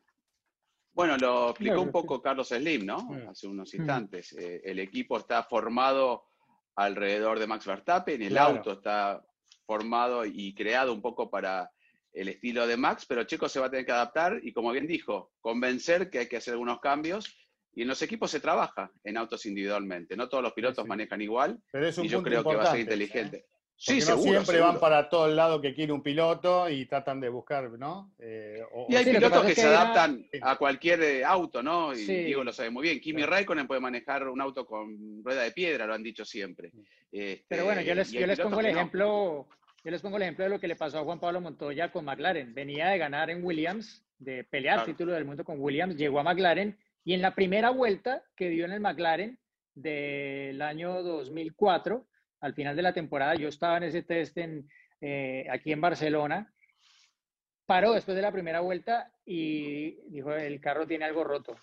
Bueno, lo explicó un poco Carlos Slim, ¿no? Mm. Hace unos Mm. instantes. Eh, el equipo está formado alrededor de Max Verstappen, el Claro. auto está formado y creado un poco para el estilo de Max, pero Checo se va a tener que adaptar y como bien dijo, convencer que hay que hacer algunos cambios y en los equipos se trabaja en autos individualmente. No todos los pilotos manejan igual Pero es un y yo punto creo que va a ser inteligente. Sí, no seguro. siempre seguro. van para todo el lado que quiere un piloto y tratan de buscar, ¿no? Eh, o- Y hay Sí, pilotos que, se era- adaptan a cualquier eh, auto, ¿no? Y Sí. Diego lo sabe muy bien. Kimi Claro. Raikkonen puede manejar un auto con rueda de piedra, lo han dicho siempre. Este, Pero bueno, yo les, yo pongo el no. ejemplo, yo les pongo el ejemplo de lo que le pasó a Juan Pablo Montoya con McLaren. Venía de ganar en Williams, de pelear Claro. título del mundo con Williams, llegó a McLaren y en la primera vuelta que dio en el McLaren del año 2004, al final de la temporada, yo estaba en ese test en, eh, aquí en Barcelona, paró después de la primera vuelta y dijo, el carro tiene algo roto.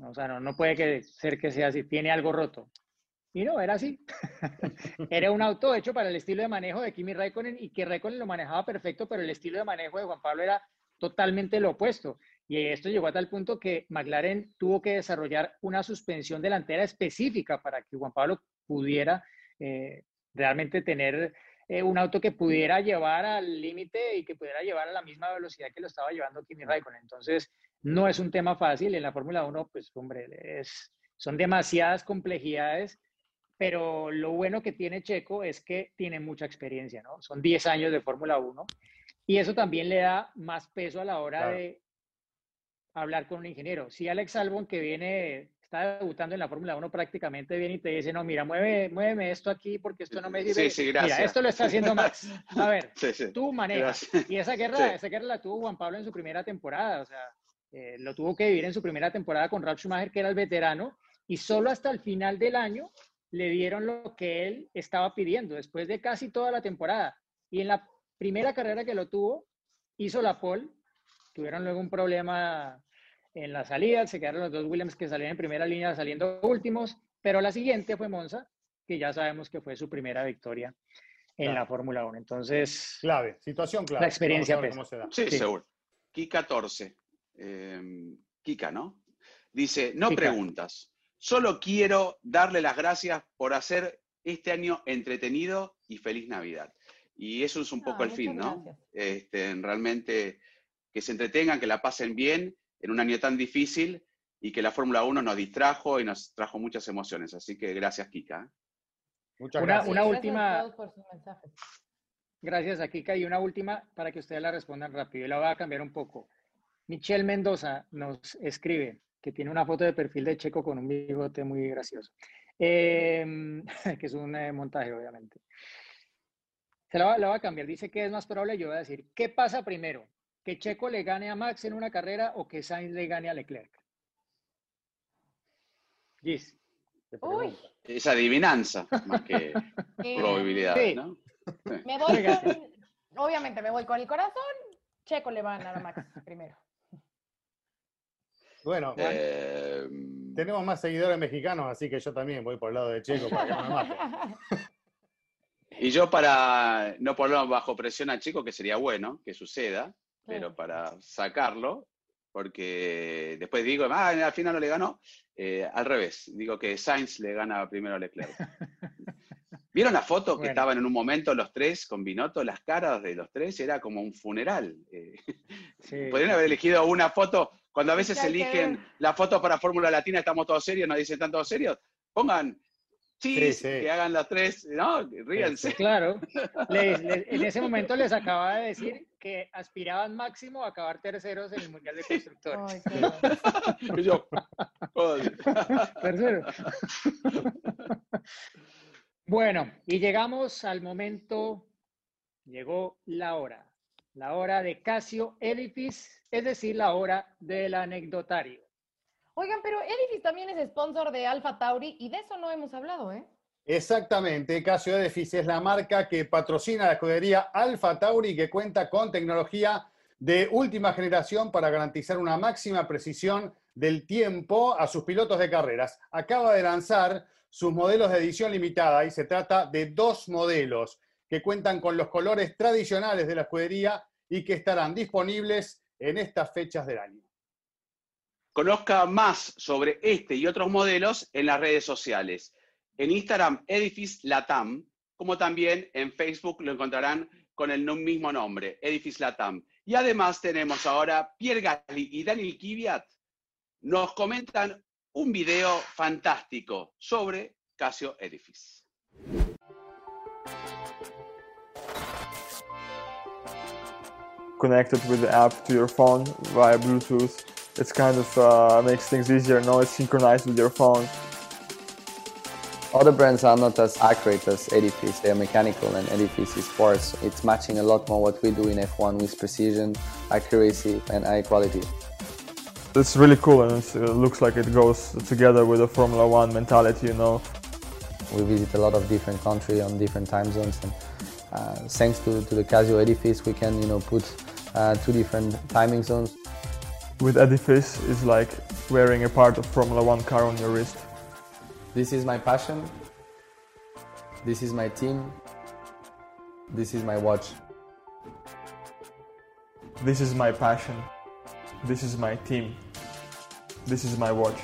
O sea, no, puede que- ser que sea así, tiene algo roto. Y no, era así. era un auto hecho para el estilo de manejo de Kimi Raikkonen y que Raikkonen lo manejaba perfecto, pero el estilo de manejo de Juan Pablo era totalmente lo opuesto. Y esto llegó a tal punto que McLaren tuvo que desarrollar una suspensión delantera específica para que Juan Pablo pudiera eh, realmente tener eh, un auto que pudiera llevar al límite y que pudiera llevar a la misma velocidad que lo estaba llevando Kimi Raikkonen. Entonces, no es un tema fácil. En la Fórmula 1, pues, hombre, es, son demasiadas complejidades, pero lo bueno que tiene Checo es que tiene mucha experiencia, ¿no? Son 10 años de Fórmula 1 y eso también le da más peso a la hora Claro. de hablar con un ingeniero. Si Alex Albon, que viene, está debutando en la Fórmula 1 prácticamente, viene y te dice, no, mira, mueve, muéveme esto aquí porque esto no me Sí, sirve. sí, Mira, gracias. esto lo está haciendo Max. A ver, Sí, sí. tú manejas. Gracias. Y esa guerra, Sí. esa guerra la tuvo Juan Pablo en su primera temporada. O sea, eh, lo tuvo que vivir en su primera temporada con Ralf Schumacher, que era el veterano, y solo hasta el final del año le dieron lo que él estaba pidiendo, después de casi toda la temporada. Y en la primera carrera que lo tuvo, hizo la pole. Tuvieron luego un problema en la salida, se quedaron los dos Williams que salían en primera línea saliendo últimos, pero la siguiente fue Monza, que ya sabemos que fue su primera victoria en Claro. la Fórmula 1. Entonces, Clave, situación clave. La experiencia pesa. cómo se da. Sí, Sí. seguro. Kika 14. eh, Kika, ¿no? Dice, no Kika. preguntas. Solo quiero darle las gracias por hacer este año entretenido y feliz Navidad. Y eso es un poco Ah, el fin, ¿no? Este, realmente que se entretengan, que la pasen bien en un año tan difícil y que la Fórmula 1 nos distrajo y nos trajo muchas emociones. Así que gracias, Kika. ¿eh? Muchas Una- gracias. una Gracias a última- todos por sus mensajes. Gracias a Kika. Y una última para que ustedes la respondan rápido. Y la voy a cambiar un poco. Michelle Mendoza nos escribe que tiene una foto de perfil de Checo con un bigote muy gracioso. Em, que es un eh, montaje, obviamente. Se la, va- la voy a cambiar. Dice que es más probable. Yo voy a decir, ¿qué pasa primero? ¿Que Checo le gane a Max en una carrera o que Sainz le gane a Leclerc? Gis. Uy. Es adivinanza, más que Eh, probabilidades, Sí. ¿no? Me voy con, obviamente me voy con el corazón. Checo le va a ganar a Max primero. Bueno, Eh, tenemos más seguidores mexicanos, así que yo también voy por el lado de Checo para que no me mate. Y yo para no ponerlo bajo presión a Chico, que sería bueno que suceda, pero para sacarlo, porque después digo, ah, al final no le ganó, eh, al revés, digo que Sainz le gana primero a Leclerc. ¿Vieron la foto que Bueno. estaban en un momento los tres con Binotto? Las caras de los tres era como un funeral. eh. Sí. Podrían haber elegido una foto, cuando a veces eligen la foto para Fórmula Latina, estamos todos serios, nos dicen tanto serios, pongan cheese, sí. que hagan los tres, ¿no? Ríanse. Claro, les- les- en ese momento les acababa de decir que aspiraban máximo a acabar terceros en el Mundial de Constructores. Ay, qué yo. Tercero. Bueno, y llegamos al momento, llegó la hora, la hora de Casio Edifice, es decir, la hora del anecdotario. Oigan, pero Edifice también es sponsor de Alpha Tauri y de eso no hemos hablado, ¿eh? Exactamente, Casio Edifice es la marca que patrocina la escudería Alfa Tauri que cuenta con tecnología de última generación para garantizar una máxima precisión del tiempo a sus pilotos de carreras. Acaba de lanzar sus modelos de edición limitada y se trata de dos modelos que cuentan con los colores tradicionales de la escudería y que estarán disponibles en estas fechas del año. Conozca más sobre este y otros modelos en las redes sociales. En Instagram, Edifice Latam, como también en Facebook lo encontrarán con el mismo nombre, Edifice Latam. Y además tenemos ahora Pierre Gasly y Daniel Kiviat nos comentan un video fantástico sobre Casio Edifice. Connected with the app to your phone via Bluetooth. It's kind of uh, makes things easier. Now it's synchronized with your phone. Other brands are not as accurate as Edifice. They are mechanical and Edifice is sports. It's matching a lot more what we do in F1 with precision, accuracy and high quality. It's really cool and it looks like it goes together with the Formula One mentality, you know. We visit a lot of different countries on different time zones and uh, thanks to, to the Casio Edifice we can you know put uh, two different timing zones. With Edifice, it's like wearing a part of Formula One car on your wrist. This is my passion. This is my team. This is my watch. This is my passion. This is my team. This is my watch.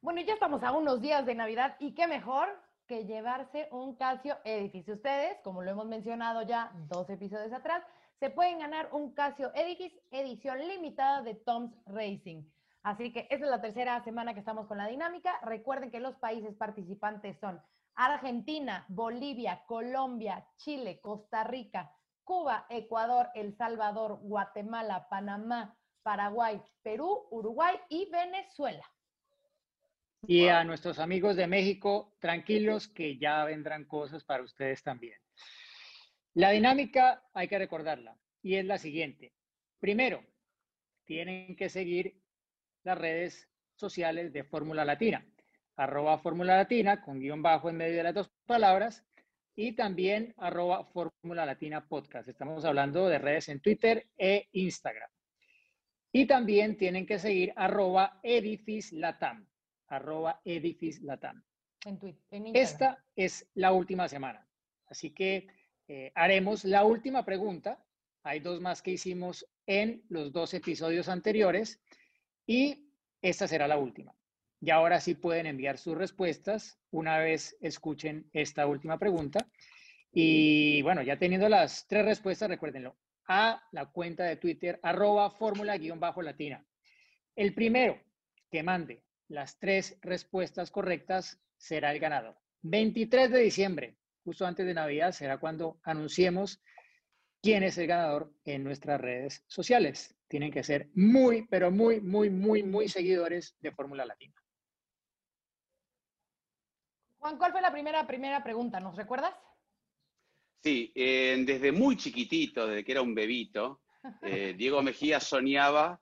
Bueno, ya estamos a unos días de Navidad y qué mejor que llevarse un Casio Edifice. Ustedes, como lo hemos mencionado ya dos episodios atrás, se pueden ganar un Casio Edifice edición limitada de Tom's Racing. Así que esta es la tercera semana que estamos con la dinámica. Recuerden que los países participantes son Argentina, Bolivia, Colombia, Chile, Costa Rica, Cuba, Ecuador, El Salvador, Guatemala, Panamá, Paraguay, Perú, Uruguay y Venezuela. Y a nuestros amigos de México, tranquilos que ya vendrán cosas para ustedes también. La dinámica hay que recordarla y es la siguiente. Primero, tienen que seguir las redes sociales de Fórmula Latina, arroba Fórmula Latina con guion bajo en medio de las dos palabras y también arroba Fórmula Latina Podcast. Estamos hablando de redes en Twitter e Instagram. Y también tienen que seguir arroba Edifice Latam, arroba Edifice Latam. En Twitter, en Esta es la última semana, así que eh, haremos la última pregunta. Hay dos más que hicimos en los dos episodios anteriores y esta será la última. Y ahora sí pueden enviar sus respuestas una vez escuchen esta última pregunta. Y bueno, ya teniendo las tres respuestas, recuérdenlo, a la cuenta de Twitter arroba fórmula-latina. El primero que mande las tres respuestas correctas será el ganador. 23 de diciembre, justo antes de Navidad, será cuando anunciemos quién es el ganador en nuestras redes sociales. Tienen que ser muy, pero muy, muy, muy, muy seguidores de Fórmula Latina. Juan, ¿cuál fue la primera, primera pregunta? ¿Nos recuerdas? Sí, eh, desde muy chiquitito, desde que era un bebito, eh, Diego Mejía soñaba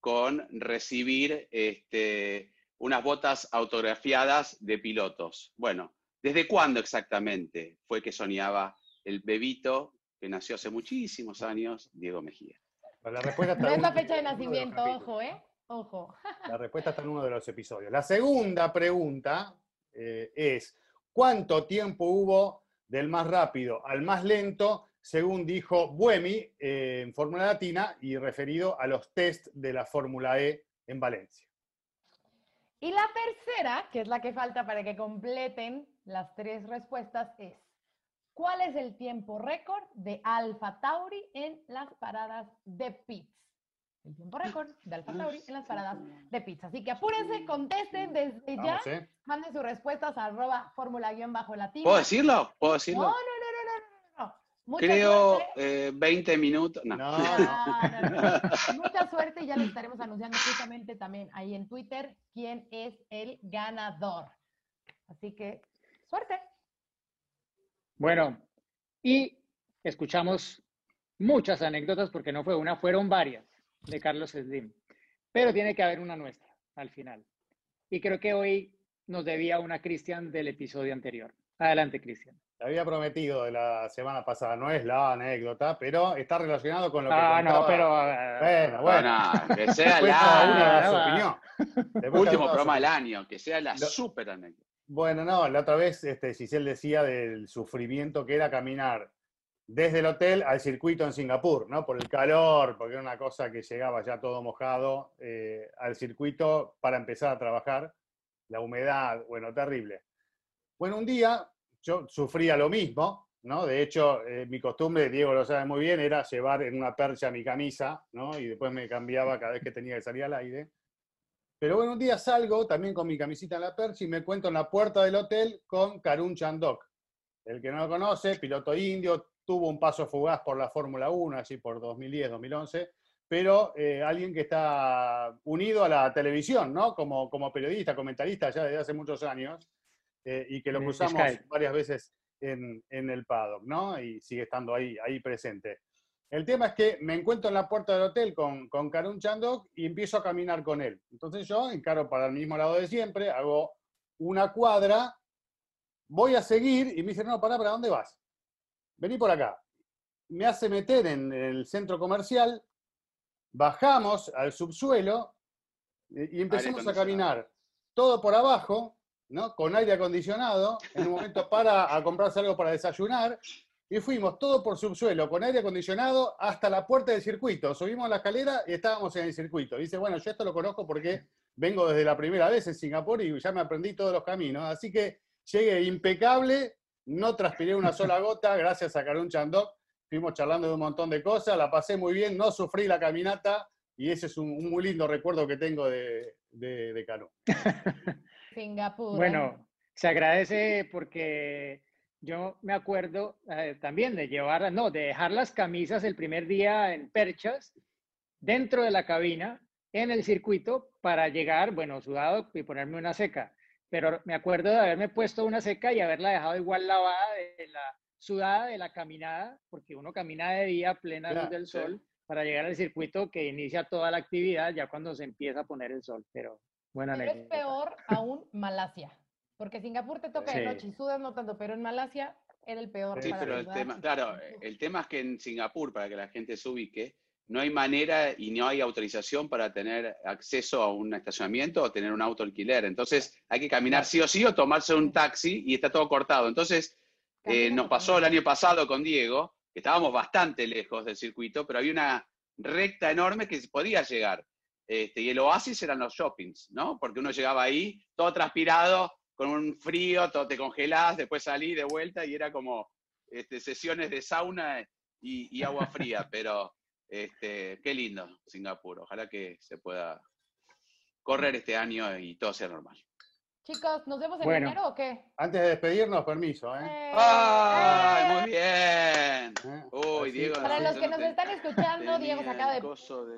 con recibir este, unas botas autografiadas de pilotos. Bueno, ¿desde cuándo exactamente fue que soñaba el bebito que nació hace muchísimos años, Diego Mejía? La respuesta No está es la en fecha de nacimiento, ojo, ¿eh? Ojo. La respuesta está en uno de los episodios. La segunda pregunta eh, es, ¿cuánto tiempo hubo del más rápido al más lento, según dijo Buemi eh, en Fórmula Latina y referido a los test de la Fórmula E en Valencia? Y la tercera, que es la que falta para que completen las tres respuestas, es ¿cuál es el tiempo récord de Alfa Tauri en las paradas de pits? El tiempo récord de Alfa Tauri en las paradas de pits. Así que apúrense, contesten desde ya, Vamos, ¿eh? manden sus respuestas a arroba fórmula-latina. ¿Puedo decirlo? ¿Puedo decirlo? no, no. Mucha Creo eh, 20 minutos. No. No, No, no, no. Mucha suerte y ya les estaremos anunciando justamente también ahí en Twitter quién es el ganador. Así que, suerte. Bueno, y escuchamos muchas anécdotas, porque no fue una, fueron varias de Carlos Slim. Pero tiene que haber una nuestra al final. Y creo que hoy nos debía una Cristian del episodio anterior. Adelante, Cristian. Había prometido de la semana pasada, no es la anécdota, pero está relacionado con lo que Ah, no, pero. eh, Bueno, bueno. Bueno, que sea uno la último uno su programa del año, que sea la Lo- super anécdota. Bueno, no, la otra vez este, Giselle decía del sufrimiento que era caminar desde el hotel al circuito en Singapur, ¿no? Por el calor, porque era una cosa que llegaba ya todo mojado eh, al circuito para empezar a trabajar, la humedad, bueno, terrible. Bueno, un día yo sufría lo mismo, ¿no? De hecho, eh, mi costumbre, Diego lo sabe muy bien, era llevar en una percha mi camisa, ¿no? Y después me cambiaba cada vez que tenía que salir al aire. Pero bueno, un día salgo también con mi camisita en la percha y me cuento en la puerta del hotel con Karun Chandok. El que no lo conoce, piloto indio, tuvo un paso fugaz por la Fórmula 1, así por 2010, 2011, pero eh, alguien que está unido a la televisión, ¿no? Como, como periodista, comentarista ya desde hace muchos años, eh, y que lo cruzamos Skype. varias veces en, en el paddock, ¿no? Y sigue estando ahí, ahí presente. El tema es que me encuentro en la puerta del hotel con, con Karun Chandok y empiezo a caminar con él. Entonces yo encaro para el mismo lado de siempre, hago una cuadra, voy a seguir y me dice, no, pará, ¿para dónde vas? Vení por acá. Me hace meter en el centro comercial, bajamos al subsuelo eh, y empezamos a caminar todo por abajo, ¿no? Con aire acondicionado. En un momento para comprarse algo para desayunar. Y fuimos todo por subsuelo, con aire acondicionado, hasta la puerta del circuito. Subimos la escalera y estábamos en el circuito. Dice, bueno, yo esto lo conozco porque vengo desde la primera vez en Singapur y ya me aprendí todos los caminos. Así que llegué impecable, no transpiré una sola gota, gracias a Karun Chandok. Fuimos charlando de un montón de cosas, la pasé muy bien, no sufrí la caminata y ese es un, un muy lindo recuerdo que tengo de, de, de Karun. Singapur. Bueno, se agradece porque yo me acuerdo eh, también de llevar, no, de dejar las camisas el primer día en perchas dentro de la cabina en el circuito para llegar, bueno, sudado y ponerme una seca. Pero me acuerdo de haberme puesto una seca y haberla dejado igual lavada de la sudada de la caminada, porque uno camina de día plena luz del sol para llegar al circuito que inicia toda la actividad ya cuando se empieza a poner el sol. Pero buena Pero es peor aún Malasia. Porque Singapur te toca de noche y sudas no tanto, pero en Malasia era el peor. Sí, para pero el tema, claro, el tema es que en Singapur, para que la gente se ubique, no hay manera y no hay autorización para tener acceso a un estacionamiento o tener un auto alquiler. Entonces hay que caminar sí o sí o tomarse un taxi y está todo cortado. Entonces eh, nos pasó el año pasado con Diego, que estábamos bastante lejos del circuito, pero había una recta enorme que se podía llegar. Este, y el oasis eran los shoppings, ¿no? Porque uno llegaba ahí todo transpirado, con un frío, todo te congelás, después salí de vuelta y era como este, sesiones de sauna y, y agua fría, pero este, qué lindo Singapur. Ojalá que se pueda correr este año y todo sea normal. Chicos, ¿nos vemos en Bueno. enero o qué? Antes de despedirnos, permiso, ¿eh? Eh, ¡Ay, eh. muy bien! ¿Eh? Uy, Así- Diego. Para no los sé, que no nos están escuchando, Diego se acaba de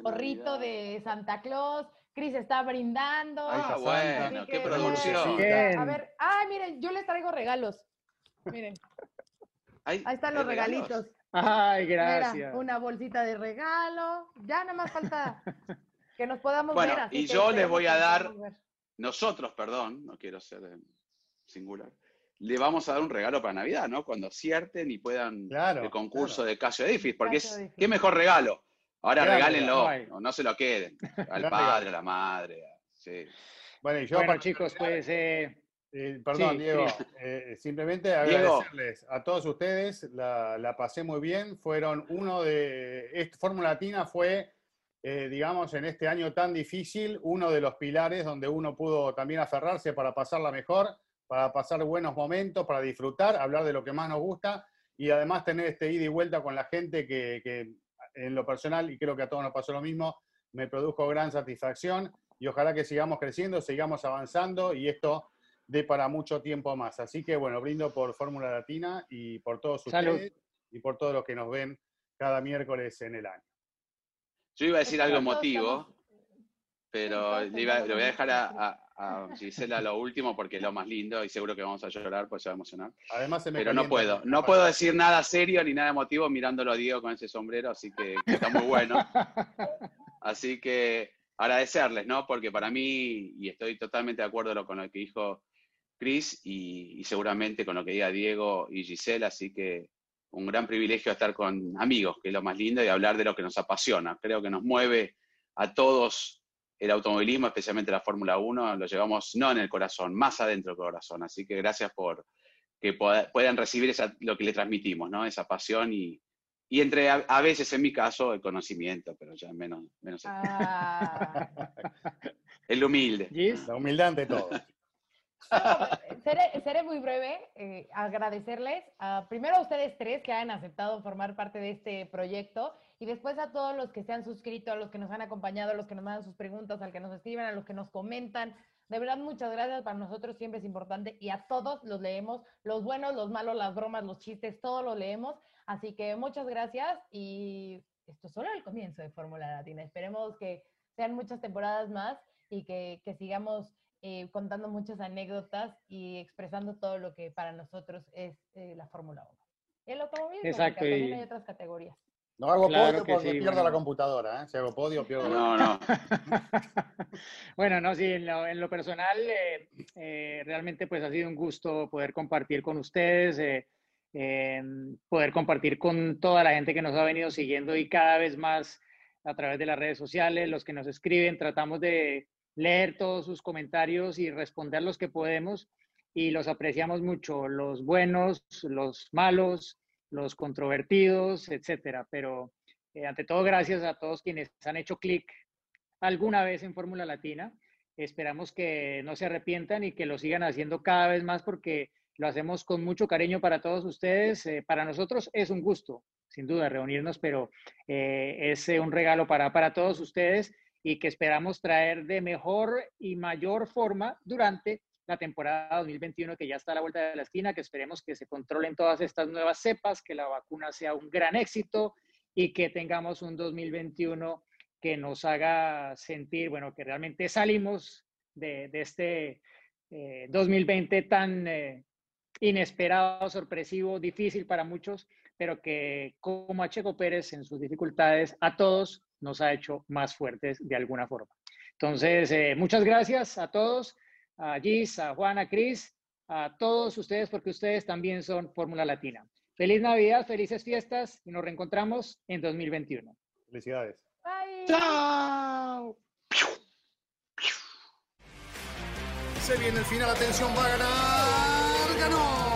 gorrito de Santa Claus. Cris está brindando. Ah, bueno, qué que, producción. Bien. A ver, ay, miren, yo les traigo regalos. Miren, Ay, ahí están ¿hay los regalos? regalitos. Ay, Mira, gracias. una bolsita de regalo. Ya nada más falta que nos podamos Bueno, ver. así y que yo les voy a dar-. Nosotros, perdón, no quiero ser eh, singular, le vamos a dar un regalo para Navidad, ¿no? Cuando acierten y puedan Claro, el concurso claro. de Casio Edifice, porque Casio es, Edifice. qué mejor regalo. Ahora regálenlo, no, no se lo queden. Al padre, a la madre. Sí. Bueno, y yo Bueno, para chicos, pues eh, Eh, perdón, Sí, Diego. Eh, simplemente Diego. agradecerles a todos ustedes. La, la pasé muy bien. Fueron uno de. Fórmula Latina fue, eh, digamos, en este año tan difícil, uno de los pilares donde uno pudo también aferrarse para pasarla mejor, para pasar buenos momentos, para disfrutar, hablar de lo que más nos gusta y además tener este ida y vuelta con la gente que, que en lo personal, y creo que a todos nos pasó lo mismo, me produjo gran satisfacción y ojalá que sigamos creciendo, sigamos avanzando y esto dé para mucho tiempo más. Así que bueno, brindo por Fórmula Latina y por todos Salud. ustedes y por todos los que nos ven cada miércoles en el año. Yo iba a decir algo emotivo, pero le, iba- le voy a lo dejar a- a Gisela lo último porque es lo más lindo y seguro que vamos a llorar, pues se va a emocionar. Además se me Pero no puedo, no puedo decir nada serio ni nada emotivo mirándolo a Diego con ese sombrero, así que, que está muy bueno. Así que agradecerles, ¿no? Porque para mí, y estoy totalmente de acuerdo con lo que dijo Chris y, y seguramente con lo que diga Diego y Gisela, así que un gran privilegio estar con amigos, que es lo más lindo, y hablar de lo que nos apasiona. Creo que nos mueve a todos el automovilismo, especialmente la Fórmula 1, lo llevamos no en el corazón, más adentro del corazón. Así que gracias por que puedan recibir esa- lo que le transmitimos, ¿no? Esa pasión y, y entre, a, a veces en mi caso, el conocimiento, pero ya menos, menos Ah, el humilde. Gis, La humildad ante todo. seré, muy breve, eh, agradecerles a, primero a ustedes tres que han aceptado formar parte de este proyecto y después a todos los que se han suscrito, a los que nos han acompañado, a los que nos mandan sus preguntas, al que nos escriben, a los que nos comentan. De verdad, muchas gracias. Para nosotros siempre es importante y a todos los leemos, los buenos, los malos, las bromas, los chistes, todos los leemos. Así que muchas gracias y esto es solo el comienzo de Fórmula Latina. Esperemos que sean muchas temporadas más y que, que sigamos eh, contando muchas anécdotas y expresando todo lo que para nosotros es eh, la Fórmula 1. El automovilismo, Exacto, también hay otras categorías. No hago podio porque pierdo la computadora, ¿eh? Si hago podio, pierdo No, no. bueno, no, sí, en lo, personal, eh, realmente pues ha sido un gusto poder compartir con ustedes, poder compartir con toda la gente que nos ha venido siguiendo y cada vez más a través de las redes sociales, los que nos escriben, tratamos de leer todos sus comentarios y responder los que podemos y los apreciamos mucho, los buenos, los malos, los controvertidos, etcétera. Pero eh, ante todo, gracias a todos quienes han hecho clic alguna vez en Fórmula Latina. Esperamos que no se arrepientan y que lo sigan haciendo cada vez más porque lo hacemos con mucho cariño para todos ustedes. Eh, para nosotros es un gusto, sin duda, reunirnos, pero eh, es un regalo para, para todos ustedes y que esperamos traer de mejor y mayor forma durante la temporada 2021 que ya está a la vuelta de la esquina, que esperemos que se controlen todas estas nuevas cepas, que la vacuna sea un gran éxito y que tengamos un 2021 que nos haga sentir, bueno, que realmente salimos de, este 2020 eh, tan eh, inesperado, sorpresivo, difícil para muchos, pero que como a Checo Pérez en sus dificultades, a todos nos ha hecho más fuertes de alguna forma. Entonces, eh, muchas gracias a todos, a Gis, a Juan, a Cris, a todos ustedes, porque ustedes también son Fórmula Latina. Feliz Navidad, felices fiestas y nos reencontramos en 2021. Felicidades. Bye. Chao. Se viene el final, atención, va a ganar, ganó